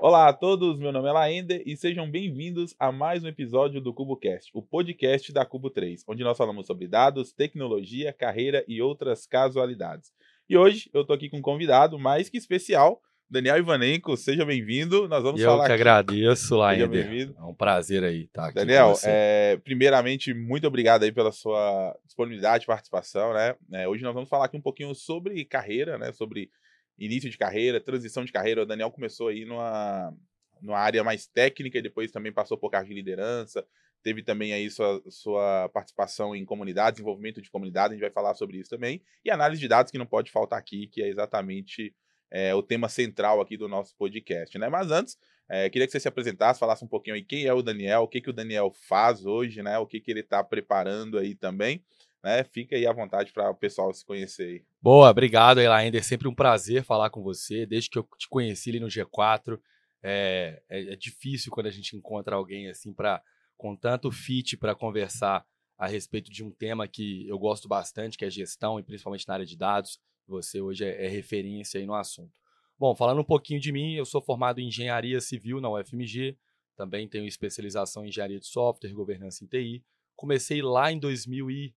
Olá a todos, meu nome é Laender e sejam bem-vindos a mais um episódio do CuboCast, o podcast da Cubo 3, onde nós falamos sobre dados, tecnologia, carreira e outras casualidades. E hoje eu tô aqui com um convidado mais que especial, Daniel Ivanenko, seja bem-vindo. Nós vamos eu falar que aqui. agradeço, Laender. bem-vindo. É um prazer aí estar aqui Daniel, é, primeiramente, muito obrigado aí pela sua disponibilidade e participação, né? É, hoje nós vamos falar aqui um pouquinho sobre carreira, né? Sobre início de carreira, transição de carreira. O Daniel começou aí numa, numa área mais técnica e depois também passou por cargo de liderança. Teve também aí sua, sua participação em comunidade, desenvolvimento de comunidade, a gente vai falar sobre isso também. E análise de dados que não pode faltar aqui, que é exatamente é, o tema central aqui do nosso podcast, né? Mas antes, é, queria que você se apresentasse, falasse um pouquinho aí quem é o Daniel, o que, que o Daniel faz hoje, né? O que, que ele está preparando aí também, né? Fica aí à vontade para o pessoal se conhecer aí. Boa, obrigado, Elander. Sempre um prazer falar com você. Desde que eu te conheci ali no G4, é, é- é difícil quando a gente encontra alguém assim para com tanto fit para conversar a respeito de um tema que eu gosto bastante, que é gestão e principalmente na área de dados. Você hoje é, é referência aí no assunto. Bom, falando um pouquinho de mim, eu sou formado em engenharia civil na UFMG, também tenho especialização em engenharia de software, governança em TI. Comecei lá em 2000 e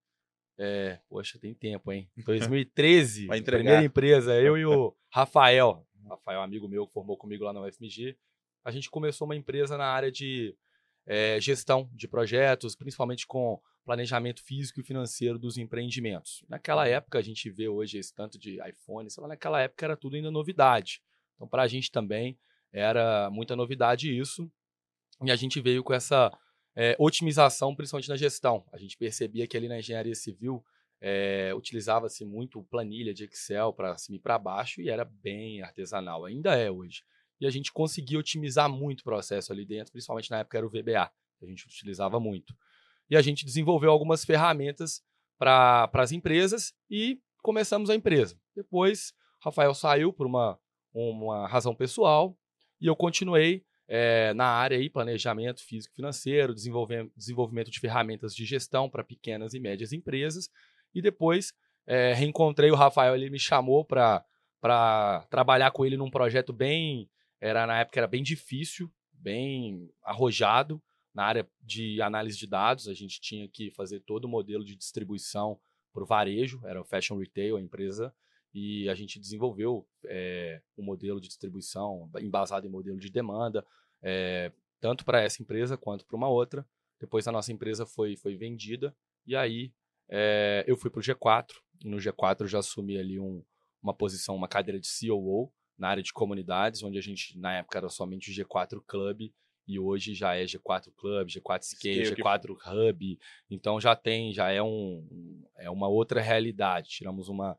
é, poxa, tem tempo, hein? 2013, Vai entregar. primeira empresa, eu e o Rafael, Rafael, amigo meu, que formou comigo lá na UFMG. A gente começou uma empresa na área de é, gestão de projetos, principalmente com planejamento físico e financeiro dos empreendimentos. Naquela época, a gente vê hoje esse tanto de iPhone, sei lá, naquela época era tudo ainda novidade. Então, para a gente também era muita novidade isso. E a gente veio com essa é, otimização, principalmente na gestão. A gente percebia que ali na engenharia civil é, utilizava-se muito planilha de Excel para cima e para baixo e era bem artesanal, ainda é hoje. E a gente conseguia otimizar muito o processo ali dentro, principalmente na época era o VBA, que a gente utilizava muito. E a gente desenvolveu algumas ferramentas para as empresas e começamos a empresa. Depois, Rafael saiu por uma, uma razão pessoal e eu continuei é, na área aí, planejamento físico financeiro, desenvolvimento, desenvolvimento de ferramentas de gestão para pequenas e médias empresas. E depois é, reencontrei o Rafael, ele me chamou para trabalhar com ele num projeto bem. Era, na época era bem difícil, bem arrojado na área de análise de dados. A gente tinha que fazer todo o modelo de distribuição para o varejo, era o Fashion Retail, a empresa, e a gente desenvolveu é, um modelo de distribuição embasado em modelo de demanda, é, tanto para essa empresa quanto para uma outra. Depois a nossa empresa foi, foi vendida e aí é, eu fui para o G4. E no G4 eu já assumi ali um, uma posição, uma cadeira de COO na área de comunidades, onde a gente na época era somente o G4 Club e hoje já é G4 Club, G4 Scale, Scale que- G4 Hub. Então já tem, já é um é uma outra realidade. Tiramos uma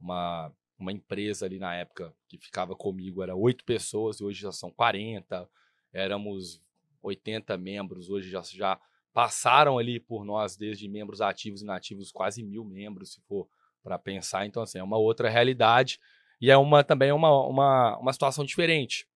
uma uma empresa ali na época que ficava comigo era oito pessoas e hoje já são 40. Éramos 80 membros, hoje já, já passaram ali por nós, desde membros ativos e inativos, quase mil membros, se for para pensar. Então, assim, é uma outra realidade e é uma também uma, uma, uma situação diferente.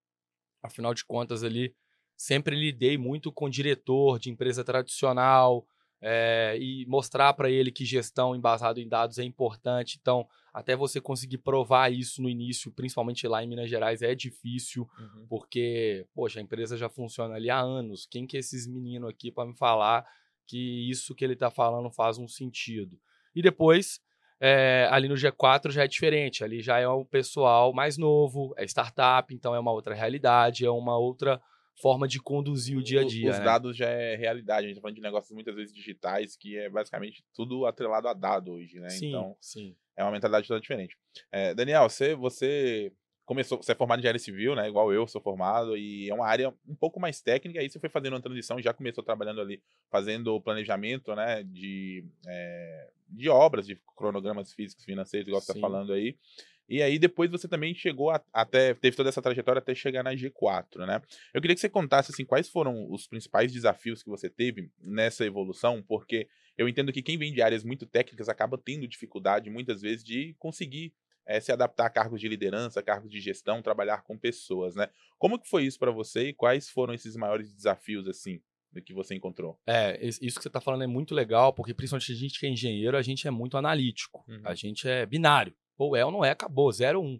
Afinal de contas, ali, sempre lidei muito com diretor de empresa tradicional é, e mostrar para ele que gestão embasada em dados é importante. Então, até você conseguir provar isso no início, principalmente lá em Minas Gerais, é difícil porque, poxa, a empresa já funciona ali há anos. Quem que é esses meninos aqui para me falar que isso que ele está falando faz um sentido? E depois, é, ali no G4 já é diferente. Ali já é um pessoal mais novo, é startup, então é uma outra realidade, é uma outra forma de conduzir o dia a dia. Os né? dados já é realidade. A gente tá falando de negócios muitas vezes digitais, que é basicamente tudo atrelado a dado hoje, né? Sim, Então, sim. é uma mentalidade toda diferente. É, Daniel, você, você começou, você é formado em engenharia civil, né? Igual eu sou formado, e é uma área um pouco mais técnica. Aí você foi fazendo uma transição, já começou trabalhando ali, fazendo o planejamento, né? De, é, de obras, de cronogramas físicos, financeiros, igual você Sim. está falando aí. E aí depois você também chegou a- até, teve toda essa trajetória até chegar na G4, né? Eu queria que você contasse, assim, quais foram os principais desafios que você teve nessa evolução, porque eu entendo que quem vem de áreas muito técnicas acaba tendo dificuldade, muitas vezes, de conseguir eh, se adaptar a cargos de liderança, cargos de gestão, trabalhar com pessoas, né? Como que foi isso para você e quais foram esses maiores desafios, assim, do que você encontrou? É, isso que você está falando é muito legal, porque principalmente a gente que é engenheiro, a gente é muito analítico. Uhum. A gente é binário. Ou é ou não é, acabou, 0 1.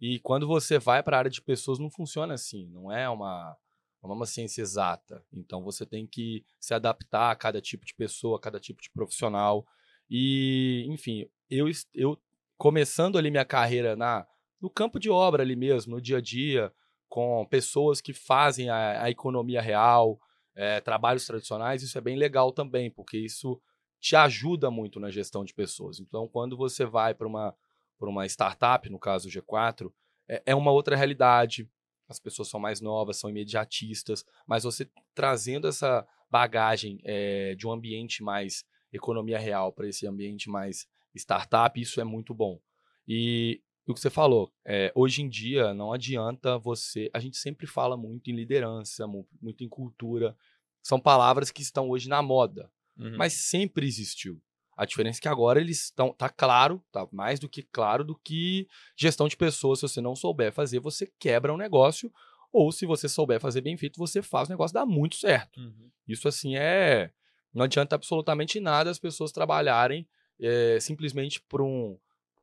E quando você vai para a área de pessoas, não funciona assim. Não é uma, não é uma ciência exata. Então você tem que se adaptar a cada tipo de pessoa, a cada tipo de profissional. E, enfim, eu, eu começando ali minha carreira na, no campo de obra ali mesmo, no dia a dia, com pessoas que fazem a, a economia real, é, trabalhos tradicionais, isso é bem legal também, porque isso te ajuda muito na gestão de pessoas. Então, quando você vai para uma, uma startup, no caso o G4, é, é uma outra realidade. As pessoas são mais novas, são imediatistas, mas você trazendo essa bagagem é, de um ambiente mais economia real para esse ambiente mais startup, isso é muito bom. E o que você falou, é, hoje em dia não adianta você. A gente sempre fala muito em liderança, muito em cultura. São palavras que estão hoje na moda, uhum. mas sempre existiu. A diferença é que agora eles estão. Tá claro, tá mais do que claro do que gestão de pessoas. Se você não souber fazer, você quebra um negócio. Ou se você souber fazer bem feito, você faz o negócio dar muito certo. Uhum. Isso assim é. Não adianta absolutamente nada as pessoas trabalharem é, simplesmente por um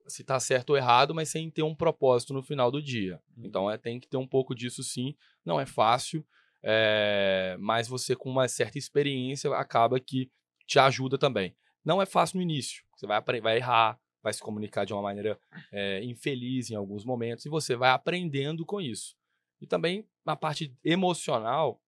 se está certo ou errado, mas sem ter um propósito no final do dia. Uhum. Então é, tem que ter um pouco disso sim. Não é fácil, é, mas você com uma certa experiência acaba que te ajuda também. Não é fácil no início. Você vai, vai errar, vai se comunicar de uma maneira é, infeliz em alguns momentos e você vai aprendendo com isso. E também na parte emocional,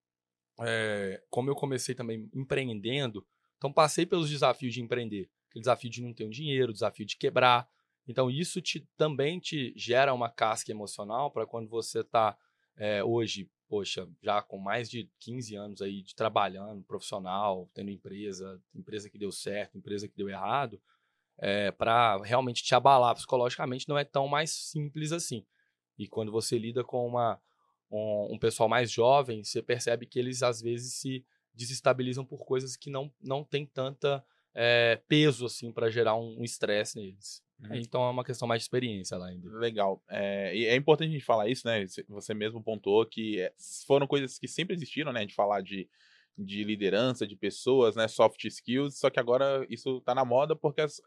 é, como eu comecei também empreendendo, então passei pelos desafios de empreender. Aquele desafio de não ter um dinheiro, desafio de quebrar. Então isso te, também te gera uma casca emocional para quando você está é, hoje, poxa, já com mais de 15 anos aí de trabalhando, profissional, tendo empresa, empresa que deu certo, empresa que deu errado, é, para realmente te abalar psicologicamente não é tão mais simples assim. E quando você lida com uma, um, um pessoal mais jovem, você percebe que eles às vezes se desestabilizam por coisas que não, não tem tanta é, peso assim para gerar um estresse neles. Uhum. Então é uma questão mais de experiência lá ainda. Legal. É, e é importante a gente falar isso, né? Você mesmo pontuou que é, foram coisas que sempre existiram, né? De falar de, de liderança, de pessoas, né? Soft skills, só que agora isso tá na moda porque as,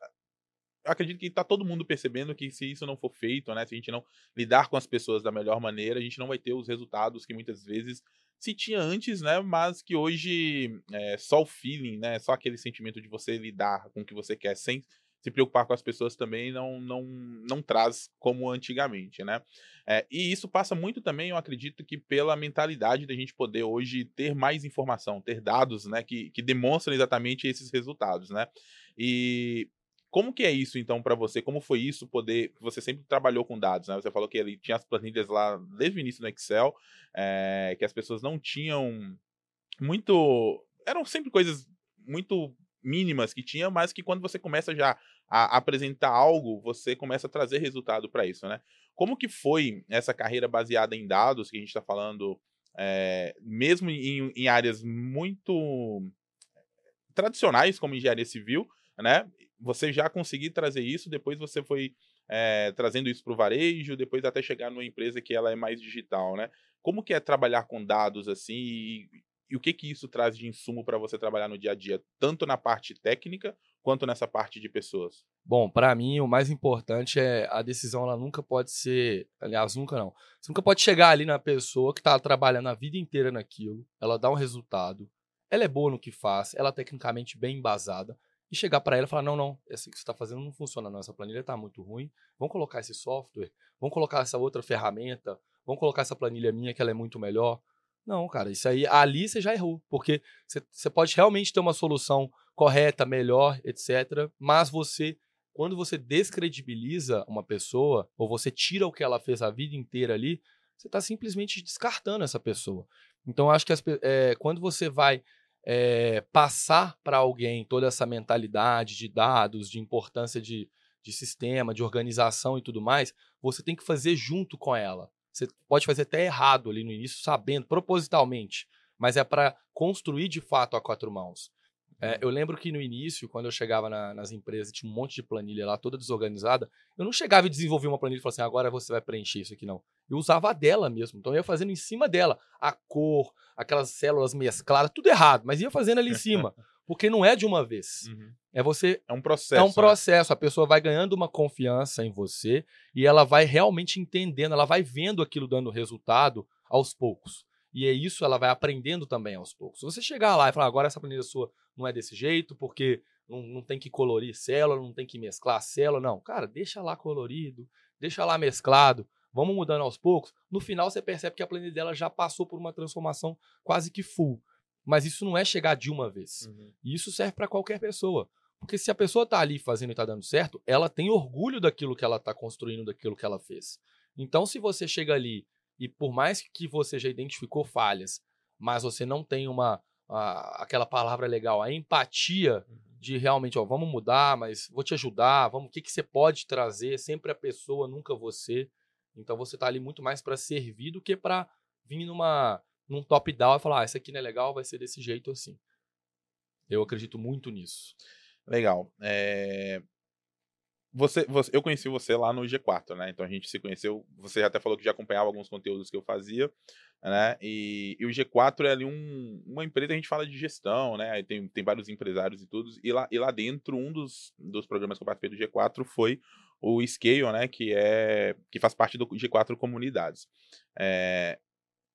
acredito que está todo mundo percebendo que se isso não for feito, né, se a gente não lidar com as pessoas da melhor maneira, a gente não vai ter os resultados que muitas vezes se tinha antes, né, mas que hoje é só o feeling, né, só aquele sentimento de você lidar com o que você quer sem se preocupar com as pessoas também não não, não traz como antigamente, né? É, e isso passa muito também, eu acredito que pela mentalidade da gente poder hoje ter mais informação, ter dados, né, que, que demonstram exatamente esses resultados, né? E como que é isso, então, para você? Como foi isso poder. Você sempre trabalhou com dados, né? Você falou que ele tinha as planilhas lá desde o início no Excel, é, que as pessoas não tinham muito. Eram sempre coisas muito mínimas que tinha, mas que quando você começa já a apresentar algo, você começa a trazer resultado para isso, né? Como que foi essa carreira baseada em dados que a gente está falando, é, mesmo em, em áreas muito tradicionais como engenharia civil, né? Você já conseguir trazer isso, depois você foi é, trazendo isso para o varejo, depois até chegar numa empresa que ela é mais digital, né? Como que é trabalhar com dados assim e, e o que que isso traz de insumo para você trabalhar no dia a dia, tanto na parte técnica quanto nessa parte de pessoas? Bom, para mim o mais importante é a decisão, ela nunca pode ser, aliás, nunca não. Você nunca pode chegar ali na pessoa que está trabalhando a vida inteira naquilo, ela dá um resultado, ela é boa no que faz, ela é tecnicamente bem embasada, e chegar para ela e falar: não, não, esse que você está fazendo não funciona, não, essa planilha está muito ruim. Vamos colocar esse software, vamos colocar essa outra ferramenta, vamos colocar essa planilha minha que ela é muito melhor. Não, cara, isso aí, ali você já errou, porque você, você pode realmente ter uma solução correta, melhor, etc. Mas você, quando você descredibiliza uma pessoa, ou você tira o que ela fez a vida inteira ali, você está simplesmente descartando essa pessoa. Então, acho que as, é, quando você vai é, passar para alguém toda essa mentalidade de dados, de importância de, de sistema, de organização e tudo mais, você tem que fazer junto com ela. Você pode fazer até errado ali no início, sabendo, propositalmente, mas é para construir de fato a quatro mãos. É, eu lembro que no início, quando eu chegava na, nas empresas, tinha um monte de planilha lá, toda desorganizada. Eu não chegava e desenvolvia uma planilha e falava assim, agora você vai preencher isso aqui, não. Eu usava a dela mesmo. Então eu ia fazendo em cima dela. A cor, aquelas células mescladas, tudo errado, mas ia fazendo ali em cima. Porque não é de uma vez. Uhum. É você. É um processo. É um né? processo. A pessoa vai ganhando uma confiança em você e ela vai realmente entendendo, ela vai vendo aquilo dando resultado aos poucos. E é isso, ela vai aprendendo também aos poucos. Se você chegar lá e falar, agora essa planilha sua não é desse jeito, porque não, não tem que colorir célula, não tem que mesclar célula, não. Cara, deixa lá colorido, deixa lá mesclado, vamos mudando aos poucos. No final você percebe que a planilha dela já passou por uma transformação quase que full. Mas isso não é chegar de uma vez. Uhum. E isso serve para qualquer pessoa. Porque se a pessoa está ali fazendo e está dando certo, ela tem orgulho daquilo que ela está construindo, daquilo que ela fez. Então, se você chega ali e por mais que você já identificou falhas, mas você não tem uma a, aquela palavra legal, a empatia de realmente, ó, vamos mudar, mas vou te ajudar, vamos, o que, que você pode trazer? Sempre a pessoa, nunca você. Então você está ali muito mais para servir do que para vir numa num top down e falar, ah, isso aqui não é legal, vai ser desse jeito assim. Eu acredito muito nisso. Legal. É... Você, você, eu conheci você lá no G4, né? Então a gente se conheceu. Você até falou que já acompanhava alguns conteúdos que eu fazia, né? E, e o G4 é ali um, uma empresa, a gente fala de gestão, né? Tem, tem vários empresários e tudo. E lá, e lá dentro, um dos, dos programas que eu participei do G4 foi o Scale, né? Que, é, que faz parte do G4 Comunidades. É,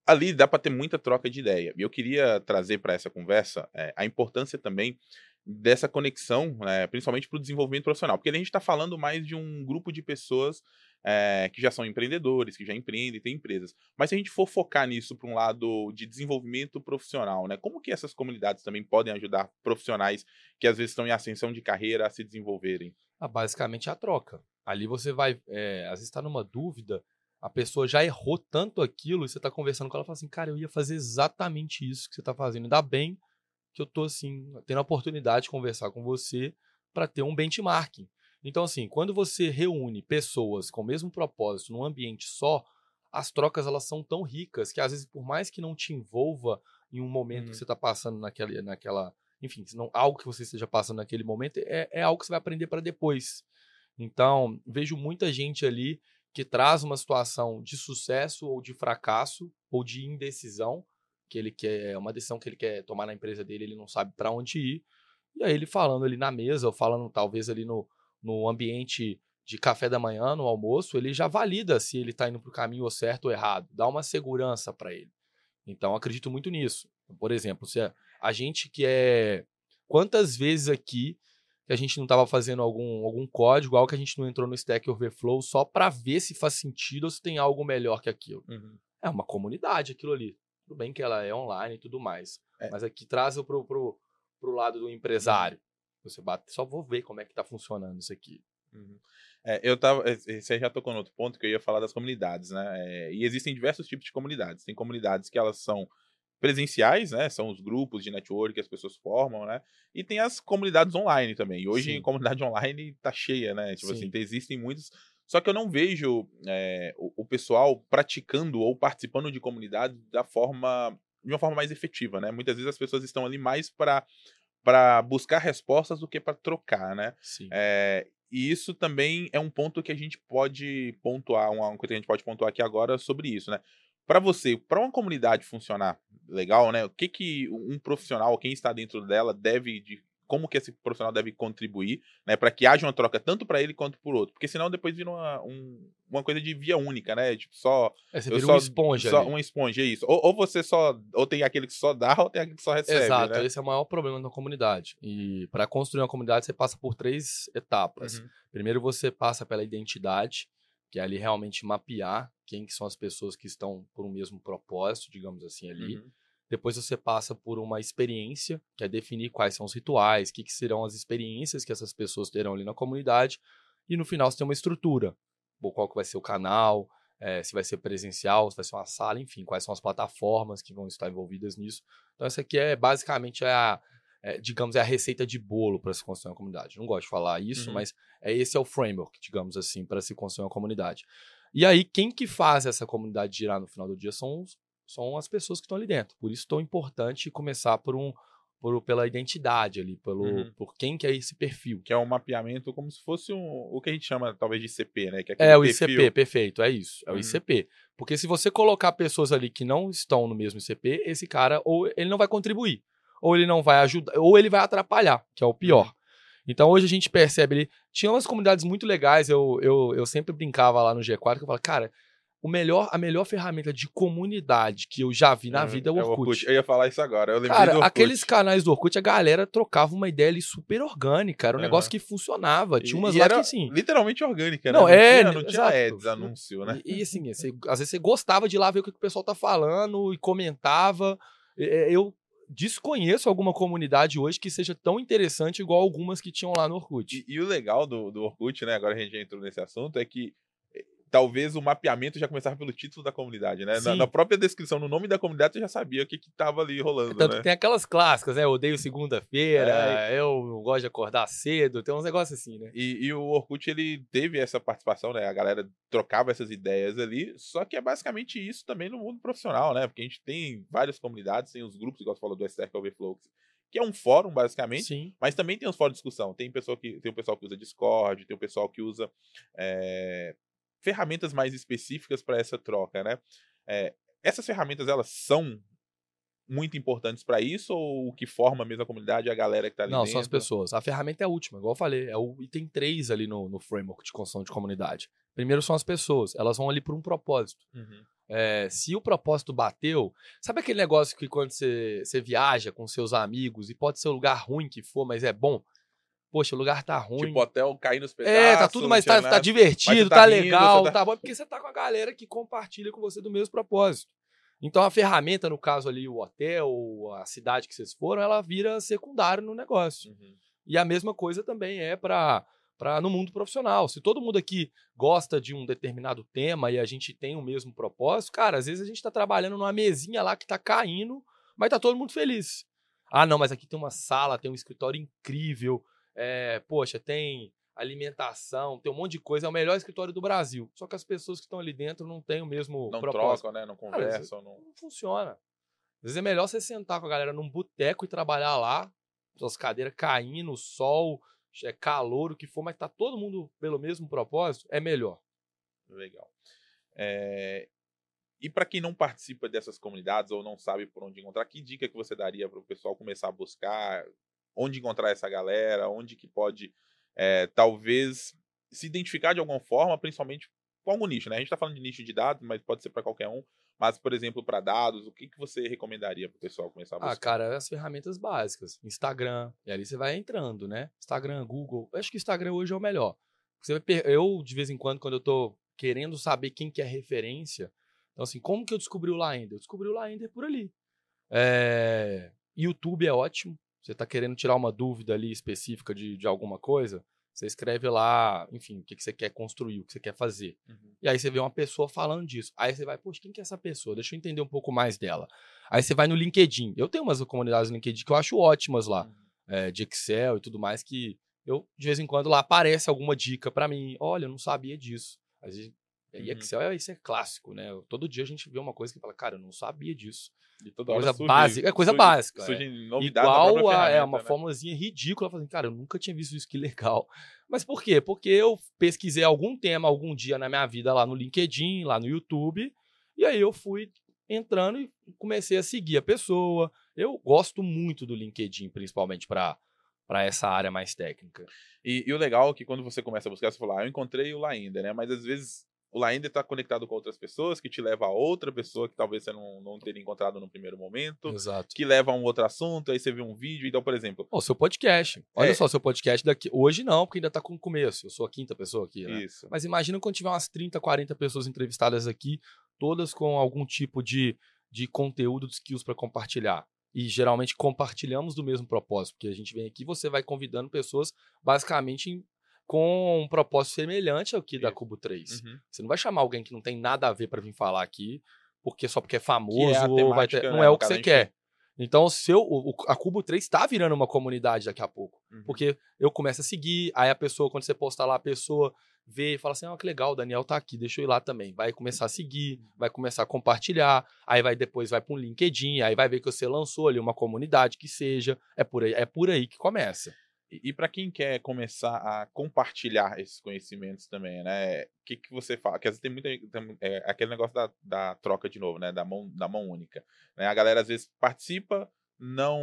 ali dá para ter muita troca de ideia. E eu queria trazer para essa conversa é, a importância também dessa conexão, né, principalmente para o desenvolvimento profissional, porque a gente está falando mais de um grupo de pessoas é, que já são empreendedores, que já empreendem, têm empresas. Mas se a gente for focar nisso para um lado de desenvolvimento profissional, né, como que essas comunidades também podem ajudar profissionais que às vezes estão em ascensão de carreira a se desenvolverem? Ah, basicamente a troca. Ali você vai, é, às vezes está numa dúvida, a pessoa já errou tanto aquilo e você está conversando com ela e fala assim, cara, eu ia fazer exatamente isso que você está fazendo. Ainda bem que eu tô assim, tendo a oportunidade de conversar com você para ter um benchmarking. Então, assim, quando você reúne pessoas com o mesmo propósito num ambiente só, as trocas elas são tão ricas que às vezes, por mais que não te envolva em um momento Uhum. que você está passando naquela, naquela, enfim, não, algo que você esteja passando naquele momento, é, é algo que você vai aprender para depois. Então, vejo muita gente ali que traz uma situação de sucesso ou de fracasso ou de indecisão que ele quer, uma decisão que ele quer tomar na empresa dele, ele não sabe para onde ir. E aí ele falando ali na mesa, ou falando talvez ali no, no ambiente de café da manhã, no almoço, ele já valida se ele está indo para o caminho certo ou errado, dá uma segurança para ele. Então acredito muito nisso. Por exemplo, se a, a gente que é quantas vezes aqui que a gente não estava fazendo algum, algum código, algo que a gente não entrou no Stack Overflow só para ver se faz sentido ou se tem algo melhor que aquilo. É uma comunidade aquilo ali. Tudo bem que ela é online e tudo mais. É. Mas aqui traz pro, pro, pro lado do empresário. Você bate, só vou ver como é que tá funcionando isso aqui. Uhum. É, eu tava. Você já tocou no outro ponto que eu ia falar das comunidades, né? É, e existem diversos tipos de comunidades. Tem comunidades que elas são presenciais, né? São os grupos de network que as pessoas formam, né? E tem as comunidades online também. E hoje Sim. a comunidade online tá cheia, né? Tipo Sim. assim, existem muitos. Só que eu não vejo é, o, o pessoal praticando ou participando de comunidades da forma. de uma forma mais efetiva, né? Muitas vezes as pessoas estão ali mais para para buscar respostas do que para trocar, né? Sim. É, e isso também é um ponto que a gente pode pontuar, uma coisa que a gente pode pontuar aqui agora sobre isso, né? Para você, para uma comunidade funcionar legal, né? O que que um profissional, quem está dentro dela, deve de como que esse profissional deve contribuir, né, para que haja uma troca tanto para ele quanto por outro, porque senão depois vira uma, um- uma coisa de via única, né? Tipo só É, você vira só- uma esponja só ali. uma esponja, é isso. Ou, ou você só ou tem aquele que só dá ou tem aquele que só recebe, Exato, né? esse é o maior problema da comunidade. E para construir uma comunidade, você passa por três etapas. Uhum. Primeiro, você passa pela identidade, que é ali realmente mapear quem que são as pessoas que estão por um mesmo propósito, digamos assim, ali. Uhum. Depois você passa por uma experiência, que é definir quais são os rituais, o que, que serão as experiências que essas pessoas terão ali na comunidade. E no final você tem uma estrutura. Bom, Qual que vai ser o canal, eh, se vai ser presencial, se vai ser uma sala, enfim, quais são as plataformas que vão estar envolvidas nisso. Então essa aqui é basicamente a, é, digamos, é a receita de bolo para se construir uma comunidade. Não gosto de falar isso, Uhum. mas é esse é o framework, digamos assim, para se construir uma comunidade. E aí, quem que faz essa comunidade girar no final do dia são, os- são as pessoas que estão ali dentro. Por isso, tão importante começar por um, por, pela identidade ali, pelo, Uhum. por quem que é esse perfil. que é um mapeamento como se fosse um, o que a gente chama talvez de ICP, né? Que aquele É o perfil- ICP, perfeito, é isso, é o Uhum. ICP. Porque se você colocar pessoas ali que não estão no mesmo ICP, esse cara ou ele não vai contribuir. ou ele não vai ajudar, ou ele vai atrapalhar, que é o pior. Então hoje a gente percebe ali. Tinha umas comunidades muito legais, eu, eu, eu sempre brincava lá no G4, que eu falava, cara, o melhor, a melhor ferramenta de comunidade que eu já vi na Uhum, vida é o é Orkut. Eu ia falar isso agora. Eu lembrei Cara, do Orkut. aqueles canais do Orkut, a galera trocava uma ideia ali super orgânica. Era um Aham. negócio que funcionava. Tinha E- umas e lá era que assim. Literalmente orgânica, né? Não, é, Tinha, não tinha exato. ads, anúncio, né? E, e, assim, você- às vezes você gostava de ir lá ver o que o pessoal tá falando e comentava. É, Eu desconheço alguma comunidade hoje que seja tão interessante igual algumas que tinham lá no Orkut. E, e o legal do, do Orkut, né? Agora a gente já entrou nesse assunto, é que talvez o mapeamento já começava pelo título da comunidade, né? Na, na própria descrição, no nome da comunidade, você já sabia o que, que tava ali rolando, Tanto né? tem aquelas clássicas, né? Eu odeio segunda-feira, eu não gosto de acordar cedo, tem uns negócios assim, né? E, e o Orkut, ele teve essa participação, né? A galera trocava essas ideias ali, só que é basicamente isso também no mundo profissional, né? Porque a gente tem várias comunidades, tem os grupos, igual você falou do Stack Overflow, que é um fórum, basicamente, Sim. mas também tem os fóruns de discussão. Tem, pessoa que, tem o pessoal que usa Discord, tem o pessoal que usa é, ferramentas mais específicas para essa troca, né? É, essas ferramentas, elas são muito importantes para isso ou o que forma mesmo a comunidade é a galera que tá ali Não, dentro? são as pessoas. A ferramenta é a última, igual eu falei. É o item 3 ali no, no framework de construção de comunidade. Primeiro são as pessoas. Elas vão ali por um propósito. Uhum. É, se o propósito bateu, sabe aquele negócio que quando você, você viaja com seus amigos e pode ser o lugar ruim que for, mas é bom? Poxa, o lugar tá ruim. Tipo, hotel cair nos pedaços. é, tá tudo, mas tá, tá divertido, Mas tá, tá rindo, legal, tá... tá- bom, porque você tá com a galera que compartilha com você do mesmo propósito. Então a ferramenta, no caso ali, o hotel, a cidade que vocês foram, ela vira secundário no negócio. Uhum. E a mesma coisa também é para para no mundo profissional. Se todo mundo aqui gosta de um determinado tema e a gente tem o mesmo propósito, cara, às vezes a gente está trabalhando numa mesinha lá que tá caindo, mas tá todo mundo feliz. Ah, não, mas aqui tem uma sala, tem um escritório incrível, é, poxa, tem alimentação, tem um monte de coisa, é o melhor escritório do Brasil. Só que as pessoas que estão ali dentro não têm o mesmo Não propósito. trocam, né? Não conversam. não... Não funciona. Às vezes é melhor você sentar com a galera num boteco e trabalhar lá, suas cadeiras caindo, sol, é calor, o que for, mas tá todo mundo pelo mesmo propósito, é melhor. Legal. É, E para quem não participa dessas comunidades ou não sabe por onde encontrar, que dica que você daria para o pessoal começar a buscar? Onde encontrar essa galera? Onde que pode, é, talvez, se identificar de alguma forma, principalmente com algum nicho, né? A gente está falando de nicho de dados, mas pode ser para qualquer um. Mas, por exemplo, para dados, o que, que você recomendaria para o pessoal começar a buscar? Ah, cara, as ferramentas básicas. Instagram, e ali você vai entrando, né? Instagram, Google. Eu acho que o Instagram hoje é o melhor. Você Eu, de vez em quando, quando eu tô querendo saber quem que é referência, então assim, como que eu descobri o Laender? Eu descobri o Laender por ali. É, YouTube é ótimo. Você tá querendo tirar uma dúvida ali específica de, de alguma coisa, você escreve lá, enfim, o que, que você quer construir, o que você quer fazer. Uhum. E aí você vê uma pessoa falando disso. Aí você vai, poxa, quem que é essa pessoa? Deixa eu entender um pouco mais dela. Aí você vai no LinkedIn. Eu tenho umas comunidades no LinkedIn que eu acho ótimas lá, é, de Excel e tudo mais, que eu, de vez em quando, lá aparece alguma dica pra mim. Olha, eu não sabia disso. Às vezes, e Uhum. Excel é, isso é clássico, né? Todo dia a gente vê uma coisa que fala, cara, eu não sabia disso. Toda Coisa surge- básica, é coisa surge- básica, é. Surge na Igual a, é uma né? formulazinha ridícula. Falei, assim, cara, eu nunca tinha visto isso, que legal. Mas por quê? Porque eu pesquisei algum tema, algum dia na minha vida lá no LinkedIn, lá no YouTube, e aí eu fui entrando e comecei a seguir a pessoa. Eu gosto muito do LinkedIn, principalmente para para essa área mais técnica. E, e o legal é que quando você começa a buscar, você fala, ah, eu encontrei o Laender, né? Mas às vezes o Laender está conectado com outras pessoas, que te leva a outra pessoa que talvez você não, não teria encontrado no primeiro momento, Exato. que leva a um outro assunto, aí você vê um vídeo. Então, por exemplo, O seu podcast. Olha É. só, seu podcast daqui. Hoje não, porque ainda tá com o começo. Eu sou a quinta pessoa aqui, né? isso. Mas imagina quando tiver umas 30, 40 pessoas entrevistadas aqui, todas com algum tipo de, de conteúdo, de skills para compartilhar. E geralmente compartilhamos do mesmo propósito, porque a gente vem aqui e você vai convidando pessoas basicamente em- com um propósito semelhante ao que da. Cubo 3. Uhum. Você não vai chamar alguém que não tem nada a ver para vir falar aqui, porque só porque é famoso Que é a ou vai ter. temática, Não né, é o que você quer. Então, o seu, o, a Cubo 3 está virando uma comunidade daqui a pouco. Uhum. Porque eu começo a seguir, aí a pessoa, quando você postar lá, a pessoa vê e fala assim: ó, que legal, o Daniel tá aqui, deixa eu ir lá também. Vai começar a seguir, vai começar a compartilhar, aí vai depois vai para um LinkedIn, aí vai ver que você lançou ali uma comunidade que seja. É por aí, é por aí que começa. E, e para quem quer começar a compartilhar esses conhecimentos também, né? O que, que você fala? Porque às vezes tem muita. tem, é, aquele negócio da, da troca de novo, né? Da mão, da mão única. Né? A galera às vezes participa, não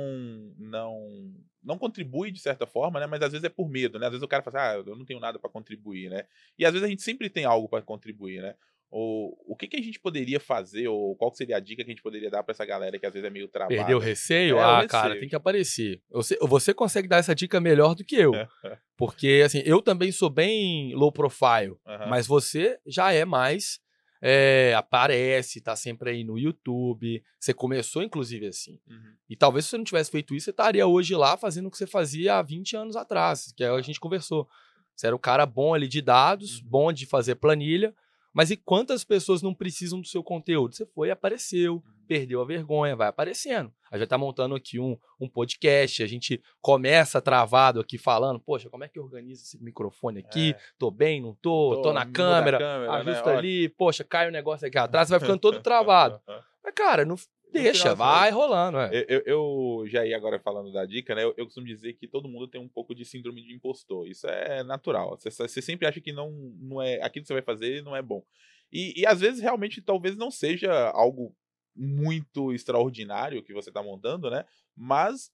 não não contribui de certa forma, né? Mas às vezes é por medo, né? Às vezes o cara fala assim, ah, eu não tenho nada para contribuir, né? E às vezes a gente sempre tem algo para contribuir, né? Ou, o que, que a gente poderia fazer, ou qual seria a dica que a gente poderia dar para essa galera que às vezes é meio travada? Perdeu o receio? É, ah, o receio. cara, tem que aparecer. Você, você consegue dar essa dica melhor do que eu. porque, assim, eu também sou bem low profile, uhum. mas você já é mais é, aparece, tá sempre aí no YouTube. Você começou, inclusive, assim. Uhum. E talvez se você não tivesse feito isso, você estaria hoje lá fazendo o que você fazia há 20 anos atrás, que é o que a gente conversou. Você era um cara bom ali de dados, uhum. bom de fazer planilha, mas e quantas pessoas não precisam do seu conteúdo? Você foi, apareceu, uhum. perdeu a vergonha, vai aparecendo. A gente está montando aqui um, um podcast, a gente começa travado aqui falando, poxa, como é que organiza esse microfone aqui? É. Tô bem, não tô? Tô, tô na câmera, câmera né? ajusta né? ali, poxa, cai o um negócio aqui atrás, você vai ficando todo travado. Mas, cara, não, Deixa, vai rolando. É. Eu, eu, eu, já ia agora falando da dica, né? Eu, eu, costumo dizer que todo mundo tem um pouco de síndrome de impostor. Isso é natural. Você, você sempre acha que não, não é aquilo que você vai fazer não é bom. E, e às vezes realmente talvez não seja algo muito extraordinário que você está montando, né? Mas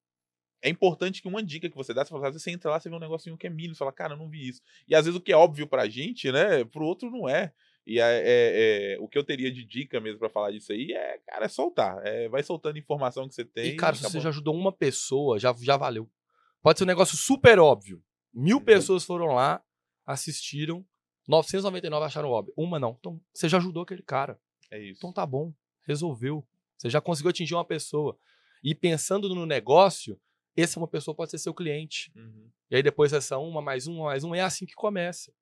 é importante que uma dica que você dá, você fala, às vezes você entra lá, você vê um negocinho que é mínimo, você fala, cara, eu não vi isso. E às vezes o que é óbvio pra gente, né, pro outro não é. E é, é, é, o que eu teria de dica mesmo para falar disso aí é, cara, é soltar. É, vai soltando informação que você tem. E, cara, se você já ajudou uma pessoa, já, já valeu. Pode ser um negócio super óbvio. Mil uhum. pessoas foram lá, assistiram, 999 acharam óbvio. Uma não. Então, você já ajudou aquele cara. É isso. Então tá bom. Resolveu. Você já conseguiu atingir uma pessoa. E pensando no negócio, essa uma pessoa pode ser seu cliente. Uhum. E aí depois essa uma, mais uma, mais um, é assim que começa.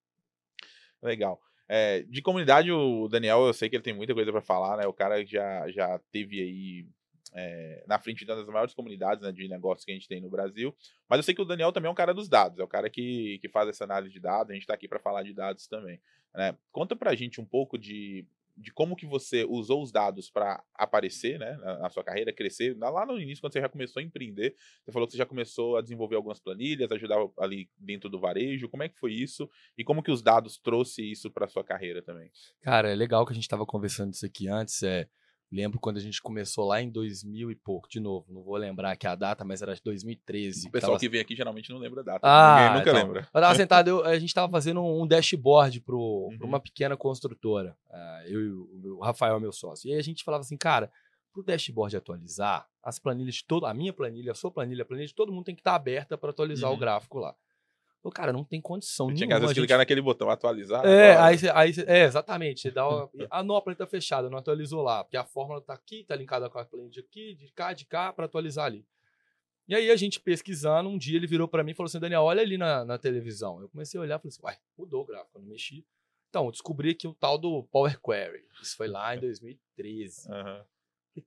Legal. É, de comunidade, o Daniel, eu sei que ele tem muita coisa para falar, né? O cara já, já teve aí é, na frente de uma das maiores comunidades né, de negócios que a gente tem no Brasil. Mas eu sei que o Daniel também é um cara dos dados, é o cara que, que faz essa análise de dados, a gente está aqui para falar de dados também. Né? Conta para a gente um pouco de de como que você usou os dados para aparecer né, na, na, sua carreira, crescer. Lá no início, quando você já começou a empreender, você falou que você já começou a desenvolver algumas planilhas, ajudar ali dentro do varejo. Como é que foi isso? E como que os dados trouxe isso para sua carreira também? Cara, é legal que a gente estava conversando isso aqui antes. É, Lembro quando a gente começou lá em 2000 e pouco, de novo, não vou lembrar aqui a data, mas era de 2013. O pessoal tava... que vem aqui geralmente não lembra a data. Ah, Ninguém nunca então, lembra. Eu tava sentado, eu, a gente tava fazendo um dashboard para uhum. uma pequena construtora. Uh, eu e o, o Rafael, meu sócio. E aí a gente falava assim, cara, para o dashboard atualizar, as planilhas de todo, a minha planilha, a sua planilha, a planilha de todo mundo tem que estar tá aberta para atualizar uhum. o gráfico lá. Pô, cara, não tem condição. Tinha que às vezes gente... clicar naquele botão atualizar. É, aí, aí, é exatamente. Você dá uma... ah, não, a planilha tá fechada, não atualizou lá. Porque a fórmula tá aqui, tá linkada com a planilha de aqui, de cá, de cá, para atualizar ali. E aí a gente pesquisando, um dia ele virou para mim e falou assim, Daniel, olha ali na, na televisão. Eu comecei a olhar e falei assim, uai, mudou o gráfico, não mexi. Então, eu descobri que o tal do Power Query. Isso foi lá em 2013. Uhum.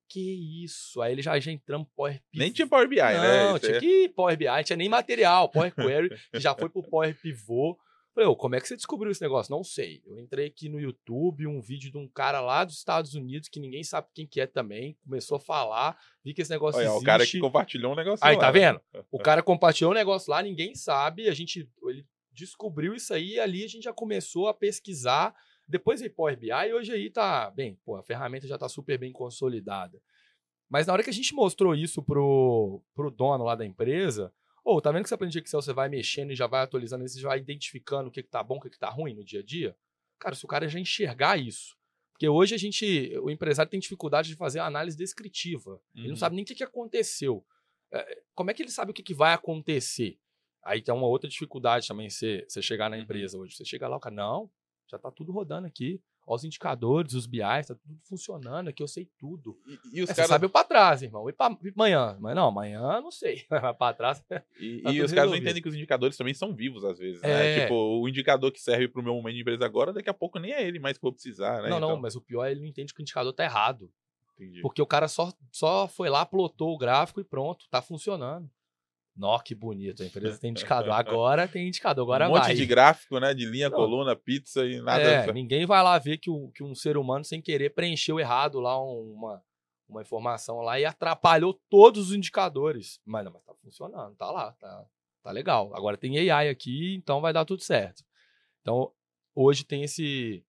Que isso? Aí ele já, já entramos Power Pivot. Nem tinha Power BI, não, né? Não, tinha é... que Power BI, tinha nem material. Power Query, que já foi pro Power Pivot. Falei, como é que você descobriu esse negócio? Não sei. Eu entrei aqui no YouTube, um vídeo de um cara lá dos Estados Unidos, que ninguém sabe quem que é também, começou a falar, vi que esse negócio Olha, existe. o cara que compartilhou um negócio aí, lá. Tá vendo? O cara compartilhou um negócio lá, ninguém sabe, a gente, ele descobriu isso aí, e ali a gente já começou a pesquisar depois veio Power BI e hoje aí tá, bem, pô, a ferramenta já tá super bem consolidada. Mas na hora que a gente mostrou isso pro, pro dono lá da empresa, ou oh, tá vendo que você aprende Excel, você vai mexendo e já vai atualizando, você já vai identificando o que, que tá bom, o que, que tá ruim no dia a dia? Cara, se o cara já enxergar isso. Porque hoje a gente, o empresário tem dificuldade de fazer a análise descritiva. Uhum. Ele não uhum. sabe nem o que, que aconteceu. É, como é que ele sabe o que, que vai acontecer? Aí tem uma outra dificuldade também você, você chegar na uhum. empresa hoje. Você chega lá, o cara, não, já está tudo rodando aqui. Ó, os indicadores, os BIs, está tudo funcionando aqui, eu sei tudo. E, e os é, cara... Você sabe para trás, irmão. E para amanhã? Mas não, amanhã não sei. Para trás. E, tá e os caras não entendem que os indicadores também são vivos às vezes, né? É... Tipo, o indicador que serve para o meu momento de empresa agora, daqui a pouco nem é ele mais que eu precisar, né? Não, então... não, mas o pior é ele não entende que o indicador tá errado. Entendi. Porque o cara só, só foi lá, plotou o gráfico e pronto, tá funcionando. Nó, que bonito. A empresa tem indicador. Agora tem indicador, agora vai. Um monte vai. de gráfico, né? De linha, Não. coluna, pizza e nada. É, ninguém vai lá ver que, o, que um ser humano, sem querer, preencheu errado lá uma, uma informação lá e atrapalhou todos os indicadores. Mas não, mas tá funcionando, tá lá, tá, tá legal. Agora tem AI aqui, então vai dar tudo certo. Então, hoje tem esse.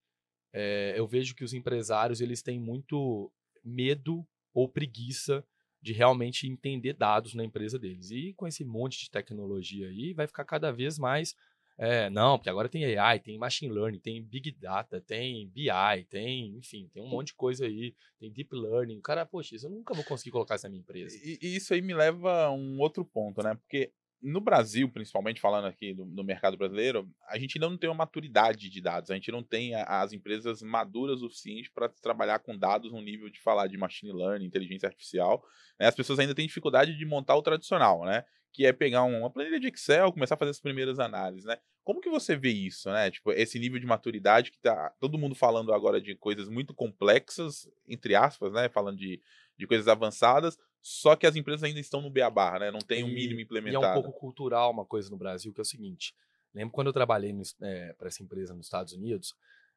É, eu vejo que os empresários eles têm muito medo ou preguiça de realmente entender dados na empresa deles. E com esse monte de tecnologia aí, vai ficar cada vez mais. É, não, porque agora tem AI, tem machine learning, tem big data, tem BI, tem, enfim, tem um monte de coisa aí, tem deep learning. O cara, poxa, isso eu nunca vou conseguir colocar isso na minha empresa. E, e isso aí me leva a um outro ponto, né? Porque no Brasil, principalmente falando aqui do, mercado brasileiro, a gente ainda não tem uma maturidade de dados, a gente não tem a, as empresas maduras o suficiente para trabalhar com dados no nível de falar de machine learning, inteligência artificial. Né? As pessoas ainda têm dificuldade de montar o tradicional, né? Que é pegar uma planilha de Excel, começar a fazer as primeiras análises, né? Como que você vê isso, né? Tipo, esse nível de maturidade que tá todo mundo falando agora de coisas muito complexas, entre aspas, né? Falando de, de coisas avançadas, só que as empresas ainda estão no beabá, né? Não tem o um mínimo implementado. E é um pouco cultural uma coisa no Brasil, que é o seguinte. Lembro quando eu trabalhei é, para essa empresa nos Estados Unidos,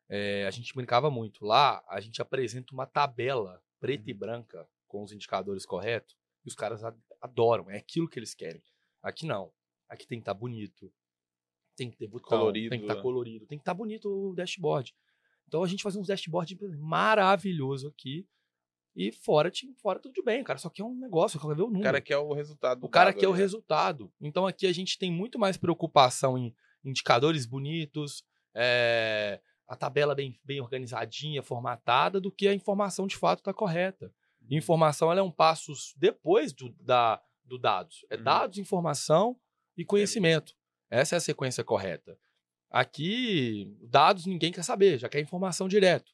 é, a gente brincava muito. Lá, a gente apresenta uma tabela preta e uhum. branca com os indicadores corretos e os caras adoram. É aquilo que eles querem. Aqui não. Aqui tem que estar tá bonito. Tem que ter botão, colorido, tem que estar tá colorido, tem que estar tá bonito o dashboard. Então a gente faz uns dashboard maravilhoso aqui e fora, fora tudo bem, cara. Só que é um negócio, quer ver o número. O cara quer o resultado. O cara quer o né? resultado. Então aqui a gente tem muito mais preocupação em indicadores bonitos, é, a tabela bem, bem organizadinha, formatada, do que a informação de fato está correta. Informação ela é um passo depois do, da, do dados. É uhum. dados, informação e conhecimento. Essa é a sequência correta. Aqui, dados ninguém quer saber, já quer informação direto.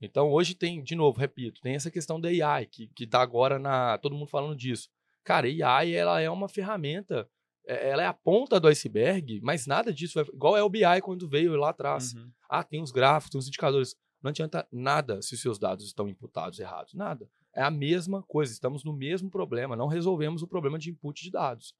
Então hoje tem, de novo, repito, tem essa questão da AI, que, que tá agora na. todo mundo falando disso. Cara, AI ela é uma ferramenta, é, ela é a ponta do iceberg, mas nada disso, vai, igual é o BI quando veio lá atrás. Uhum. Ah, tem os gráficos, tem os indicadores. Não adianta nada se os seus dados estão imputados errados, nada. É a mesma coisa, estamos no mesmo problema, não resolvemos o problema de input de dados.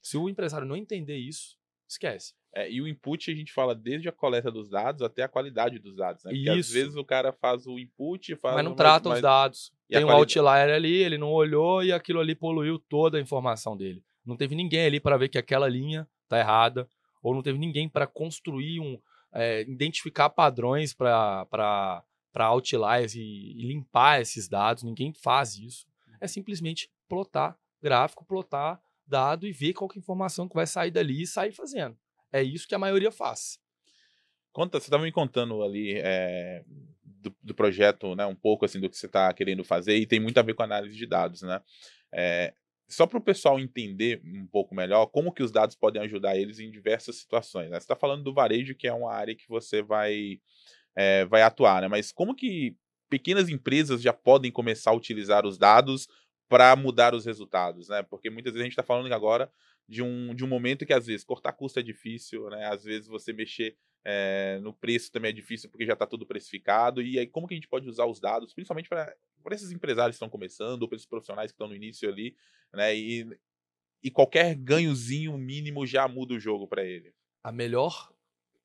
Se o empresário não entender isso, esquece. É, e o input a gente fala desde a coleta dos dados até a qualidade dos dados, né? Porque Isso. às vezes o cara faz o input, faz mas não trata os dados. Tem um outlier ali, ele não olhou e aquilo ali poluiu toda a informação dele. Não teve ninguém ali para ver que aquela linha tá errada, ou não teve ninguém para construir um, é, identificar padrões para para outliers e, e limpar esses dados. Ninguém faz isso. É simplesmente plotar gráfico, plotar dado e ver qual é a informação que vai sair dali e sair fazendo. É isso que a maioria faz. Conta, você estava me contando ali é, do, do, projeto, né, um pouco assim do que você está querendo fazer e tem muito a ver com análise de dados, né? É, só para o pessoal entender um pouco melhor como que os dados podem ajudar eles em diversas situações. Né? Você está falando do varejo, que é uma área que você vai, é, vai atuar, né? Mas como que pequenas empresas já podem começar a utilizar os dados para mudar os resultados, né? Porque muitas vezes a gente está falando agora de um, de um momento que às vezes cortar custo é difícil, né? Às vezes você mexer é, no preço também é difícil porque já está tudo precificado. E aí, como que a gente pode usar os dados, principalmente para esses empresários que estão começando, ou para esses profissionais que estão no início ali, né? E, e qualquer ganhozinho mínimo já muda o jogo para ele. A melhor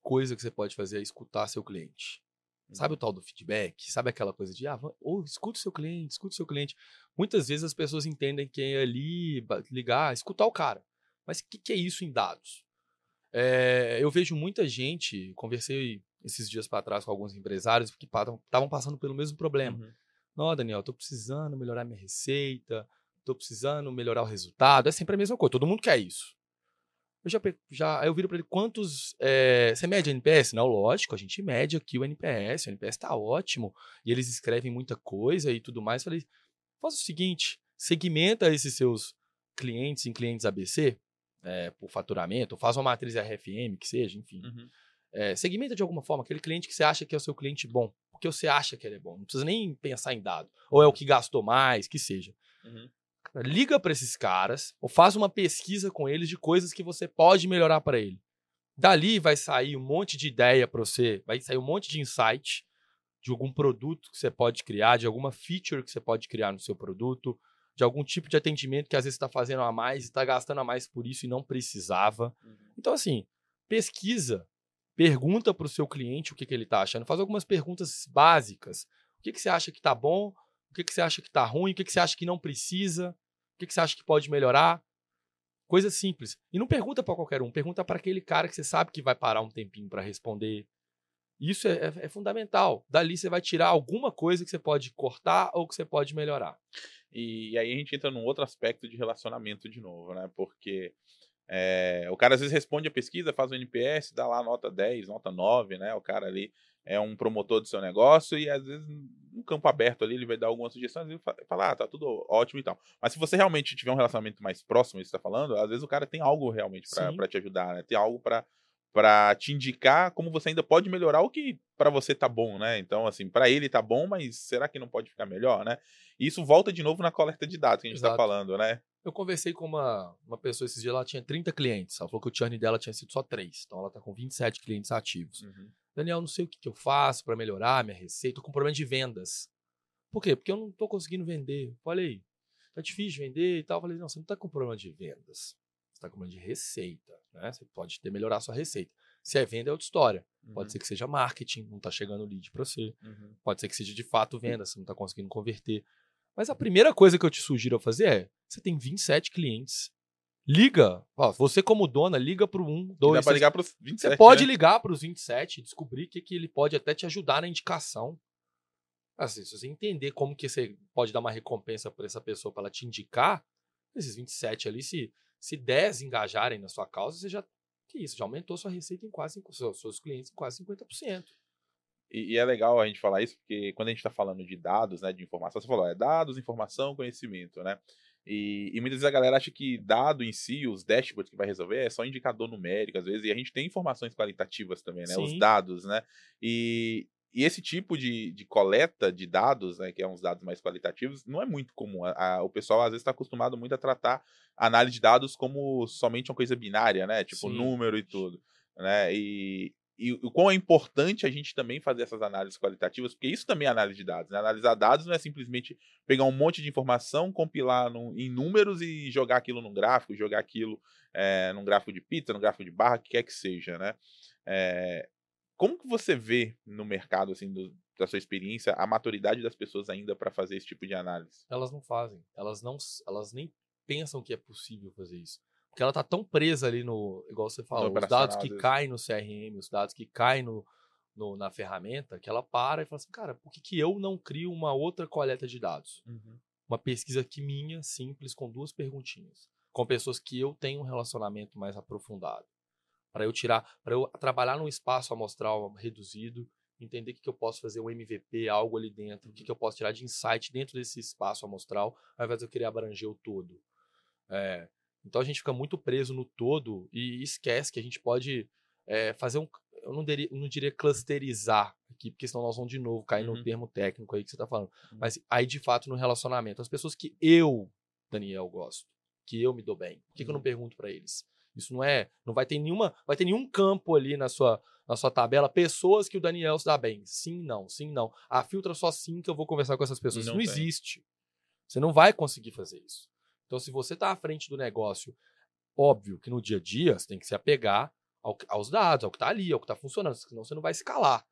coisa que você pode fazer é escutar seu cliente. Sabe o uhum. tal do feedback? Sabe aquela coisa de, ah, ou escuta o seu cliente, escuta o seu cliente. Muitas vezes as pessoas entendem que é ali ligar, escutar o cara. Mas o que, que, é isso em dados? É, eu vejo muita gente, conversei esses dias para trás com alguns empresários que estavam passando pelo mesmo problema. Uhum. Não, Daniel, estou precisando melhorar minha receita, estou precisando melhorar o resultado. É sempre a mesma coisa, todo mundo quer isso. Eu já, já eu viro para ele quantos. É, você mede NPS? Não, lógico, a gente mede aqui o NPS, o NPS está ótimo. E eles escrevem muita coisa e tudo mais. Eu falei, faz o seguinte: segmenta esses seus clientes em clientes ABC, é, por faturamento, faz uma matriz RFM, que seja, enfim. Uhum. É, segmenta de alguma forma aquele cliente que você acha que é o seu cliente bom, porque você acha que ele é bom. Não precisa nem pensar em dado. Ou é o que gastou mais, que seja. Uhum liga para esses caras ou faz uma pesquisa com eles de coisas que você pode melhorar para ele. Dali vai sair um monte de ideia para você, vai sair um monte de insight de algum produto que você pode criar, de alguma feature que você pode criar no seu produto, de algum tipo de atendimento que às vezes está fazendo a mais, está gastando a mais por isso e não precisava. Uhum. Então, assim, pesquisa, pergunta para o seu cliente o que, que ele está achando, faz algumas perguntas básicas. O que, que você acha que está bom? O que, que você acha que está ruim? O que, que você acha que não precisa? O que, que você acha que pode melhorar? Coisa simples. E não pergunta para qualquer um, pergunta para aquele cara que você sabe que vai parar um tempinho para responder. Isso é, é, é, fundamental. Dali você vai tirar alguma coisa que você pode cortar ou que você pode melhorar. E, aí a gente entra num outro aspecto de relacionamento de novo, né? Porque é, o cara às vezes responde a pesquisa, faz o NPS, dá lá nota 10, nota 9, né? O cara ali é um promotor do seu negócio e às vezes no campo aberto ali ele vai dar algumas sugestões e fala, ah, tá tudo ótimo e tal. Mas se você realmente tiver um relacionamento mais próximo, isso está falando, às vezes o cara tem algo realmente para te ajudar, né? Tem algo para para te indicar como você ainda pode melhorar o que para você tá bom, né? Então, assim, para ele tá bom, mas será que não pode ficar melhor, né? E isso volta de novo na coleta de dados que a gente está falando, né? Eu conversei com uma, uma pessoa esses dias, ela tinha 30 clientes. Ela falou que o churn dela tinha sido só 3. Então ela tá com 27 clientes ativos. Uhum. Daniel, não sei o que, que eu faço para melhorar minha receita. Tô com problema de vendas. Por quê? Porque eu não tô conseguindo vender. Falei, tá difícil de vender e tal. falei, não, você não tá com problema de vendas. Você tá com problema de receita. Né? Você pode ter melhorar a sua receita. Se é venda, é outra história. Uhum. Pode ser que seja marketing, não tá chegando lead para você. Uhum. Pode ser que seja de fato venda, você não tá conseguindo converter. Mas a primeira coisa que eu te sugiro a fazer é: você tem 27 clientes. Liga. Ó, você, como dona, liga para o 1, 2. Dá para ligar para os 27. Você pode né? ligar para os 27 e descobrir que, que ele pode até te ajudar na indicação. Assim, se você entender como que você pode dar uma recompensa para essa pessoa para ela te indicar, esses 27 ali, se, se 10 engajarem na sua causa, você já. Que isso, já aumentou sua receita em quase. Seus, seus clientes em quase 50%. E, e, é legal a gente falar isso, porque quando a gente está falando de dados, né, de informação, você falou, é dados, informação, conhecimento, né? E, e, muitas vezes a galera acha que dado em si, os dashboards que vai resolver, é só indicador numérico, às vezes, e a gente tem informações qualitativas também, né? Sim. Os dados, né? E, e esse tipo de, de coleta de dados, né, que é uns dados mais qualitativos, não é muito comum. A, a, o pessoal às vezes está acostumado muito a tratar a análise de dados como somente uma coisa binária, né? Tipo Sim. número e tudo. Né? E, e o quão é importante a gente também fazer essas análises qualitativas, porque isso também é análise de dados. Né? Analisar dados não é simplesmente pegar um monte de informação, compilar num, em números e jogar aquilo num gráfico, jogar aquilo é, num gráfico de pizza, num gráfico de barra, que quer que seja. Né? É, como que você vê no mercado, assim, do, da sua experiência, a maturidade das pessoas ainda para fazer esse tipo de análise? Elas não fazem. Elas, não, elas nem pensam que é possível fazer isso. Porque ela tá tão presa ali no, igual você falou, os dados que caem no CRM, os dados que caem no, no, na ferramenta, que ela para e fala assim, cara, por que, que eu não crio uma outra coleta de dados? Uhum. Uma pesquisa aqui minha, simples, com duas perguntinhas. Com pessoas que eu tenho um relacionamento mais aprofundado. Para eu tirar, para eu trabalhar num espaço amostral reduzido, entender o que, que eu posso fazer um MVP, algo ali dentro, o que, que eu posso tirar de insight dentro desse espaço amostral, ao invés de eu querer abranger o todo. É, então a gente fica muito preso no todo e esquece que a gente pode é, fazer um. Eu não, diria, não diria clusterizar aqui, porque senão nós vamos de novo cair uhum. no termo técnico aí que você está falando. Uhum. Mas aí, de fato, no relacionamento. As pessoas que eu, Daniel, gosto, que eu me dou bem, por que, uhum. que eu não uhum. pergunto para eles? Isso não é. Não vai ter nenhuma. Vai ter nenhum campo ali na sua, na sua tabela, pessoas que o Daniel se dá bem. Sim, não, sim, não. Ah, filtra só sim que eu vou conversar com essas pessoas. Não isso não tem. existe. Você não vai conseguir fazer isso. Então, se você está à frente do negócio, óbvio que no dia a dia você tem que se apegar ao, aos dados, ao que está ali, ao que está funcionando, senão você não vai escalar.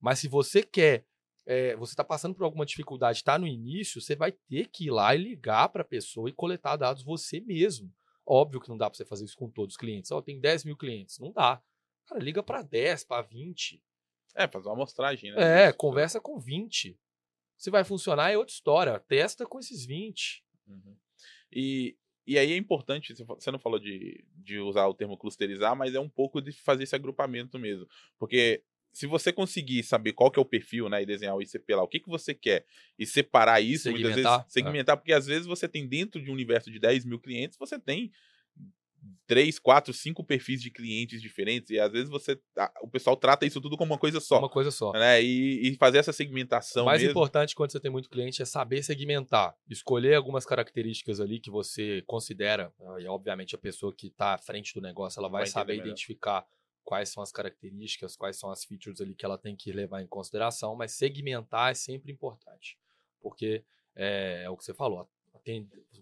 Mas se você quer, é, você está passando por alguma dificuldade, está no início, você vai ter que ir lá e ligar para a pessoa e coletar dados você mesmo. Óbvio que não dá para você fazer isso com todos os clientes. Ó, oh, tem 10 mil clientes. Não dá. Cara, liga para 10, para 20. É, fazer uma amostragem, né? É, conversa com 20. Se vai funcionar é outra história. Testa com esses 20. Uhum. E, e aí é importante, você não falou de, de usar o termo clusterizar, mas é um pouco de fazer esse agrupamento mesmo. Porque se você conseguir saber qual que é o perfil, né, e desenhar o ICP lá, o que, que você quer, e separar isso, segmentar, muitas vezes, segmentar, é. porque às vezes você tem dentro de um universo de 10 mil clientes, você tem três, quatro, cinco perfis de clientes diferentes e às vezes você o pessoal trata isso tudo como uma coisa só. Uma coisa só. Né? E, e fazer essa segmentação. O mais mesmo. importante quando você tem muito cliente é saber segmentar, escolher algumas características ali que você considera e obviamente a pessoa que está à frente do negócio ela vai, vai saber identificar quais são as características, quais são as features ali que ela tem que levar em consideração, mas segmentar é sempre importante porque é, é o que você falou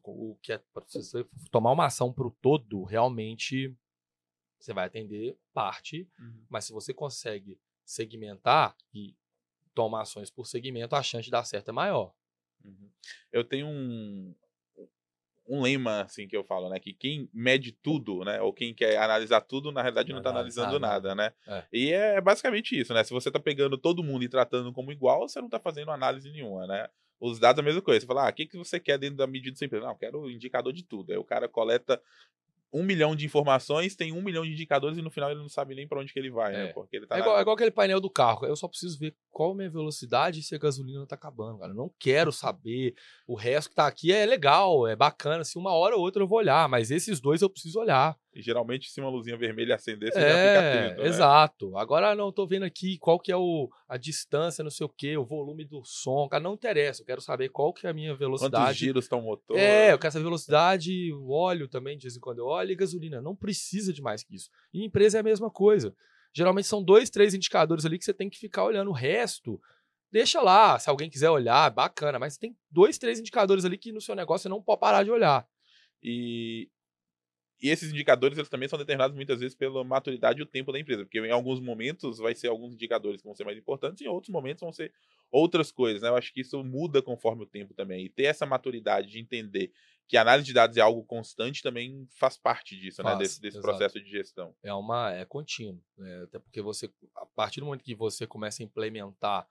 o que é para você tomar uma ação para o todo, realmente você vai atender parte, uhum. mas se você consegue segmentar e tomar ações por segmento, a chance de dar certo é maior. Uhum. Eu tenho um, um lema assim que eu falo, né, que quem mede tudo, né, ou quem quer analisar tudo, na realidade não está analisando nada, nada né? É. E é basicamente isso, né? Se você está pegando todo mundo e tratando como igual, você não está fazendo análise nenhuma, né? Os dados é a mesma coisa. Você fala, ah, o que, que você quer dentro da medida da sua empresa? Não, eu quero o indicador de tudo. Aí o cara coleta um milhão de informações, tem um milhão de indicadores e no final ele não sabe nem para onde que ele vai, né? É. Porque ele tá É na- igual, é igual aquele painel do carro. Eu só preciso ver qual a minha velocidade e se a gasolina tá acabando, cara. Eu não quero saber. O resto que tá aqui é legal, é bacana. Se uma hora ou outra eu vou olhar, mas esses dois eu preciso olhar. E geralmente, se uma luzinha vermelha acender, você já fica É, atento. né? exato. Agora não tô vendo aqui qual que é o, a distância, não sei o que, o volume do som. Cara, não interessa. Eu quero saber qual que é a minha Quantos velocidade. giros está o motor? É, eu quero saber velocidade, o óleo também, de vez em quando eu olho, e gasolina. Não precisa de mais que isso. E empresa é a mesma coisa. Geralmente são dois, três indicadores ali que você tem que ficar olhando. O resto, deixa lá. Se alguém quiser olhar, bacana. Mas tem dois, três indicadores ali que no seu negócio você não pode parar de olhar. E, e esses indicadores eles também são determinados muitas vezes pela maturidade e o tempo da empresa, porque em alguns momentos vai ser alguns indicadores que vão ser mais importantes, e em outros momentos vão ser outras coisas, né? Eu acho que isso muda conforme o tempo também. E ter essa maturidade de entender que a análise de dados é algo constante também faz parte disso, né? Faz, Desse, desse exato. processo de gestão. É uma é contínuo, né? até porque você a partir do momento que você começa a implementar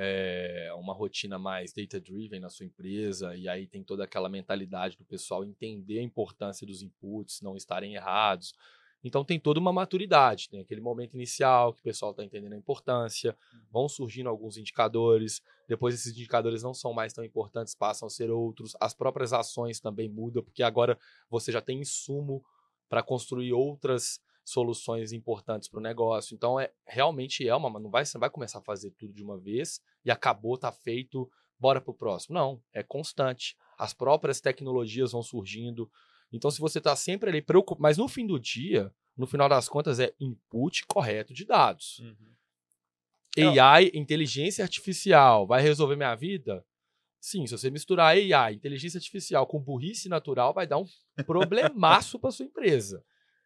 é, uma rotina mais data driven na sua empresa e aí tem toda aquela mentalidade do pessoal entender a importância dos inputs, não estarem errados. Então tem toda uma maturidade, tem aquele momento inicial que o pessoal está entendendo a importância, vão surgindo alguns indicadores, depois esses indicadores não são mais tão importantes, passam a ser outros, as próprias ações também mudam, porque agora você já tem insumo para construir outras soluções importantes para o negócio. Então, é realmente é uma. Não vai, você não vai começar a fazer tudo de uma vez e acabou, tá feito, bora pro próximo. Não, é constante. As próprias tecnologias vão surgindo. Então, se você está sempre ali preocupado, mas no fim do dia, no final das contas, é input correto de dados. Não. AI, inteligência artificial, vai resolver minha vida? Sim, se você misturar AI, inteligência artificial com burrice natural, vai dar um problemaço para sua empresa.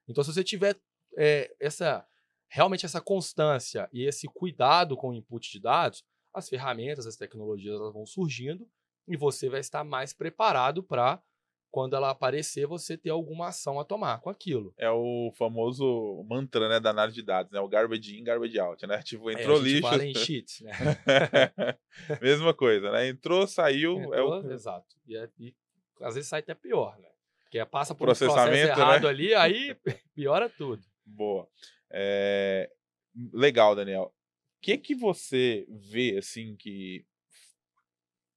Então, se você tiver é, essa realmente essa constância e esse cuidado com o input de dados, as ferramentas, as tecnologias elas vão surgindo e você vai estar mais preparado para quando ela aparecer você ter alguma ação a tomar com aquilo. É o famoso mantra, né, da análise de dados, né? O garbage in, garbage out, né? Tipo, entrou é, a gente lixo. fala em shit, né? Mesma coisa, né? Entrou, saiu, é Entrou, o Exato. E, é- e às vezes sai até pior, né? Porque passa por um Processamento, processo né? errado ali, aí piora tudo. Boa. É, Legal, Daniel. O que que você vê, assim, que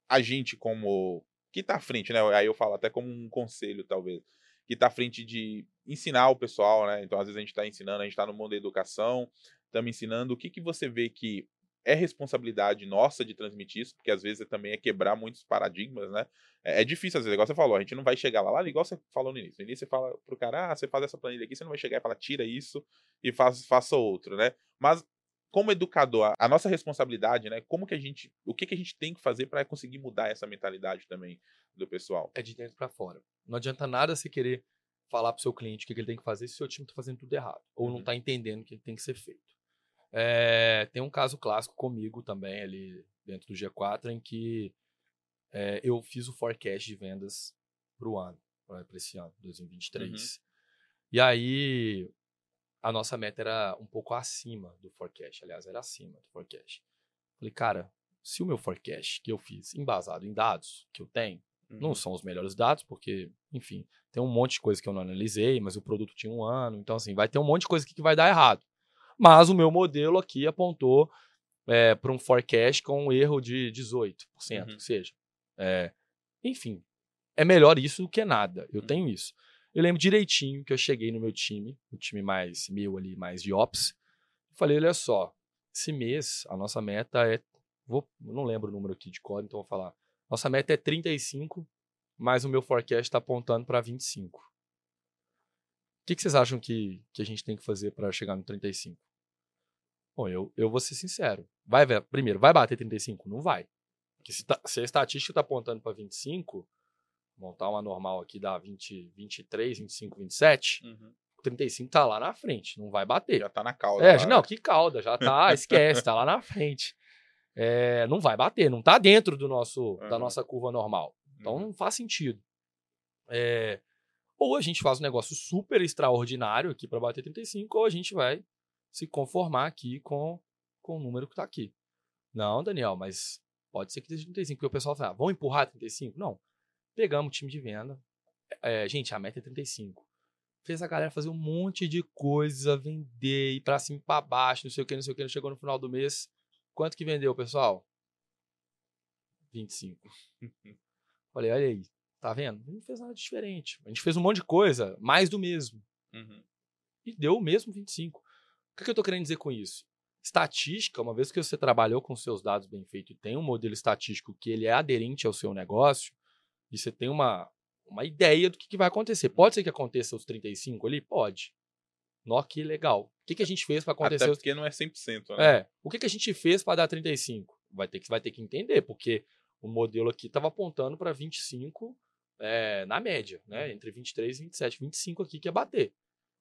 a gente como... Que tá à frente, né? Aí eu falo até como um conselho, talvez. Que tá à frente de ensinar o pessoal, né? Então, às vezes a gente tá ensinando, a gente tá no mundo da educação, estamos ensinando. O que que você vê que é responsabilidade nossa de transmitir isso, porque às vezes também é quebrar muitos paradigmas, né? É, é difícil, às vezes, igual você falou, a gente não vai chegar lá, lá igual você falou no início. No início você fala pro cara, ah, você faz essa planilha aqui, você não vai chegar e falar, tira isso e faz, faça outro, né? Mas como educador, a- a nossa responsabilidade, né? Como que a gente, o que que a gente tem que fazer para conseguir mudar essa mentalidade também do pessoal? É de dentro para fora. Não adianta nada você querer falar para o seu cliente o que que ele tem que fazer se o seu time está fazendo tudo errado. Ou não Uhum. está entendendo o que tem que ser feito. É, tem um caso clássico comigo também ali dentro do G4 em que é, eu fiz o forecast de vendas para o ano, para esse ano, 2023. E aí a nossa meta era um pouco acima do forecast, aliás, era acima do forecast. Falei, cara, se o meu forecast que eu fiz, embasado em dados que eu tenho, não são os melhores dados, porque, enfim, tem um monte de coisa que eu não analisei, mas o produto tinha um ano, então, assim, vai ter um monte de coisa aqui que vai dar errado. Mas o meu modelo aqui apontou para um forecast com um erro de 18%, Uhum. que seja. É, enfim, é melhor isso do que nada. Eu Uhum. tenho isso. Eu lembro direitinho que eu cheguei no meu time, o time mais meu ali, mais de ops, falei, olha só, esse mês a nossa meta é, vou, não lembro o número aqui de código, então vou falar, nossa meta é 35, mas o meu forecast está apontando para 25. O que, que vocês acham que, que a gente tem que fazer para chegar no 35? Bom, eu, eu vou ser sincero. Vai, ver- primeiro, vai bater 35? Não vai. Porque se, tá- se a estatística está apontando para 25, montar uma normal aqui dá 20, 23, 25, 27, Uhum. 35 tá lá na frente, não vai bater. Já tá na causa. É, lá, não, né? que calda, já tá, esquece, tá lá na frente. É, não vai bater, não tá dentro do nosso, da Aham. nossa curva normal. Então Uhum. não faz sentido. É, ou a gente faz um negócio super extraordinário aqui para bater 35, ou a gente vai se conformar aqui com, com o número que tá aqui. Não, Daniel, mas pode ser que esteja 35, porque o pessoal fala, ah, vamos empurrar 35? Não. Pegamos o time de venda. É, gente, a meta é 35. Fez a galera fazer um monte de coisa, vender, ir pra cima e pra baixo, não sei o que, não sei o que. Chegou no final do mês. Quanto que vendeu, pessoal? 25. Falei, olha aí, tá vendo? Não fez nada diferente. A gente fez um monte de coisa, mais do mesmo. Uhum. E deu o mesmo 25. O que, eu tô querendo dizer com isso? Estatística, uma vez que você trabalhou com seus dados bem feito e tem um modelo estatístico que ele é aderente ao seu negócio, e você tem uma, uma ideia do que, que vai acontecer. Pode ser que aconteça os 35 ali? Pode. Nó, que legal. O que, que a gente fez para acontecer? Até os... porque não é 100%, né? É. O que, que a gente fez para dar 35? Vai ter, que, vai ter que entender, porque o modelo aqui estava apontando para 25 é, na média, né? Entre 23 e 27. 25 aqui que ia bater.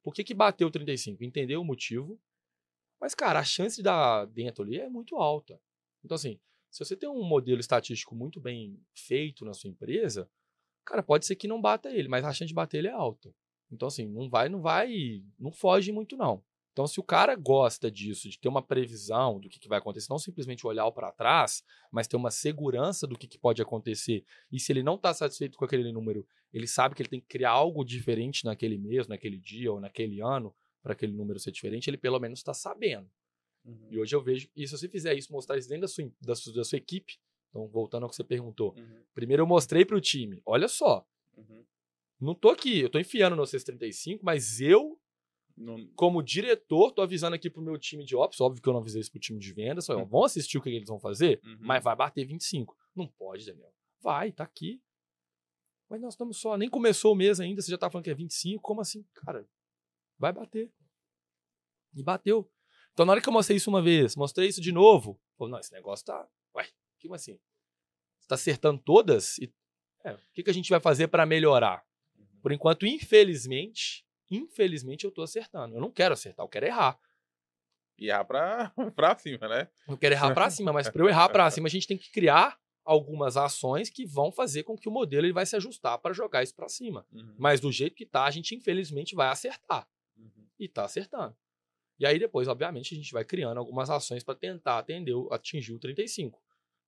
Por que, que bateu 35? Entender o motivo. Mas, cara, a chance de dar dentro ali é muito alta. Então, assim, se você tem um modelo estatístico muito bem feito na sua empresa, cara, pode ser que não bata ele, mas a chance de bater ele é alta. Então, assim, não vai, não vai, não foge muito, não. Então, se o cara gosta disso, de ter uma previsão do que, que vai acontecer, não simplesmente olhar para trás, mas ter uma segurança do que, que pode acontecer, e se ele não está satisfeito com aquele número, ele sabe que ele tem que criar algo diferente naquele mês, naquele dia ou naquele ano, para aquele número ser diferente, ele pelo menos está sabendo. Uhum. E hoje eu vejo, e se você fizer isso, mostrar isso dentro da sua, da sua, da sua equipe, então voltando ao que você perguntou, Uhum. primeiro eu mostrei para o time, olha só, Uhum. não tô aqui, eu tô enfiando no 635, mas eu Não- como diretor, tô avisando aqui pro meu time de ops, óbvio que eu não avisei isso pro time de vendas, só, Uhum. vão assistir o que eles vão fazer, Uhum. mas vai bater 25. Não pode, Daniel. Vai, tá aqui. Mas nós estamos só, nem começou o mês ainda, você já tá falando que é 25, como assim? Cara, vai bater. E bateu. Então na hora que eu mostrei isso uma vez, mostrei isso de novo, falei, não, esse negócio tá, ué, como assim? Você tá acertando todas? E, é, o que, que a gente vai fazer para melhorar? Por enquanto, infelizmente, infelizmente eu tô acertando. Eu não quero acertar, eu quero errar. E errar pra, pra cima, né? Eu quero errar para cima, mas para eu errar para cima, a gente tem que criar algumas ações que vão fazer com que o modelo ele vai se ajustar para jogar isso para cima. Uhum. Mas do jeito que tá, a gente infelizmente vai acertar. Uhum. E tá acertando. E aí depois, obviamente, a gente vai criando algumas ações para tentar atender, atingir o 35.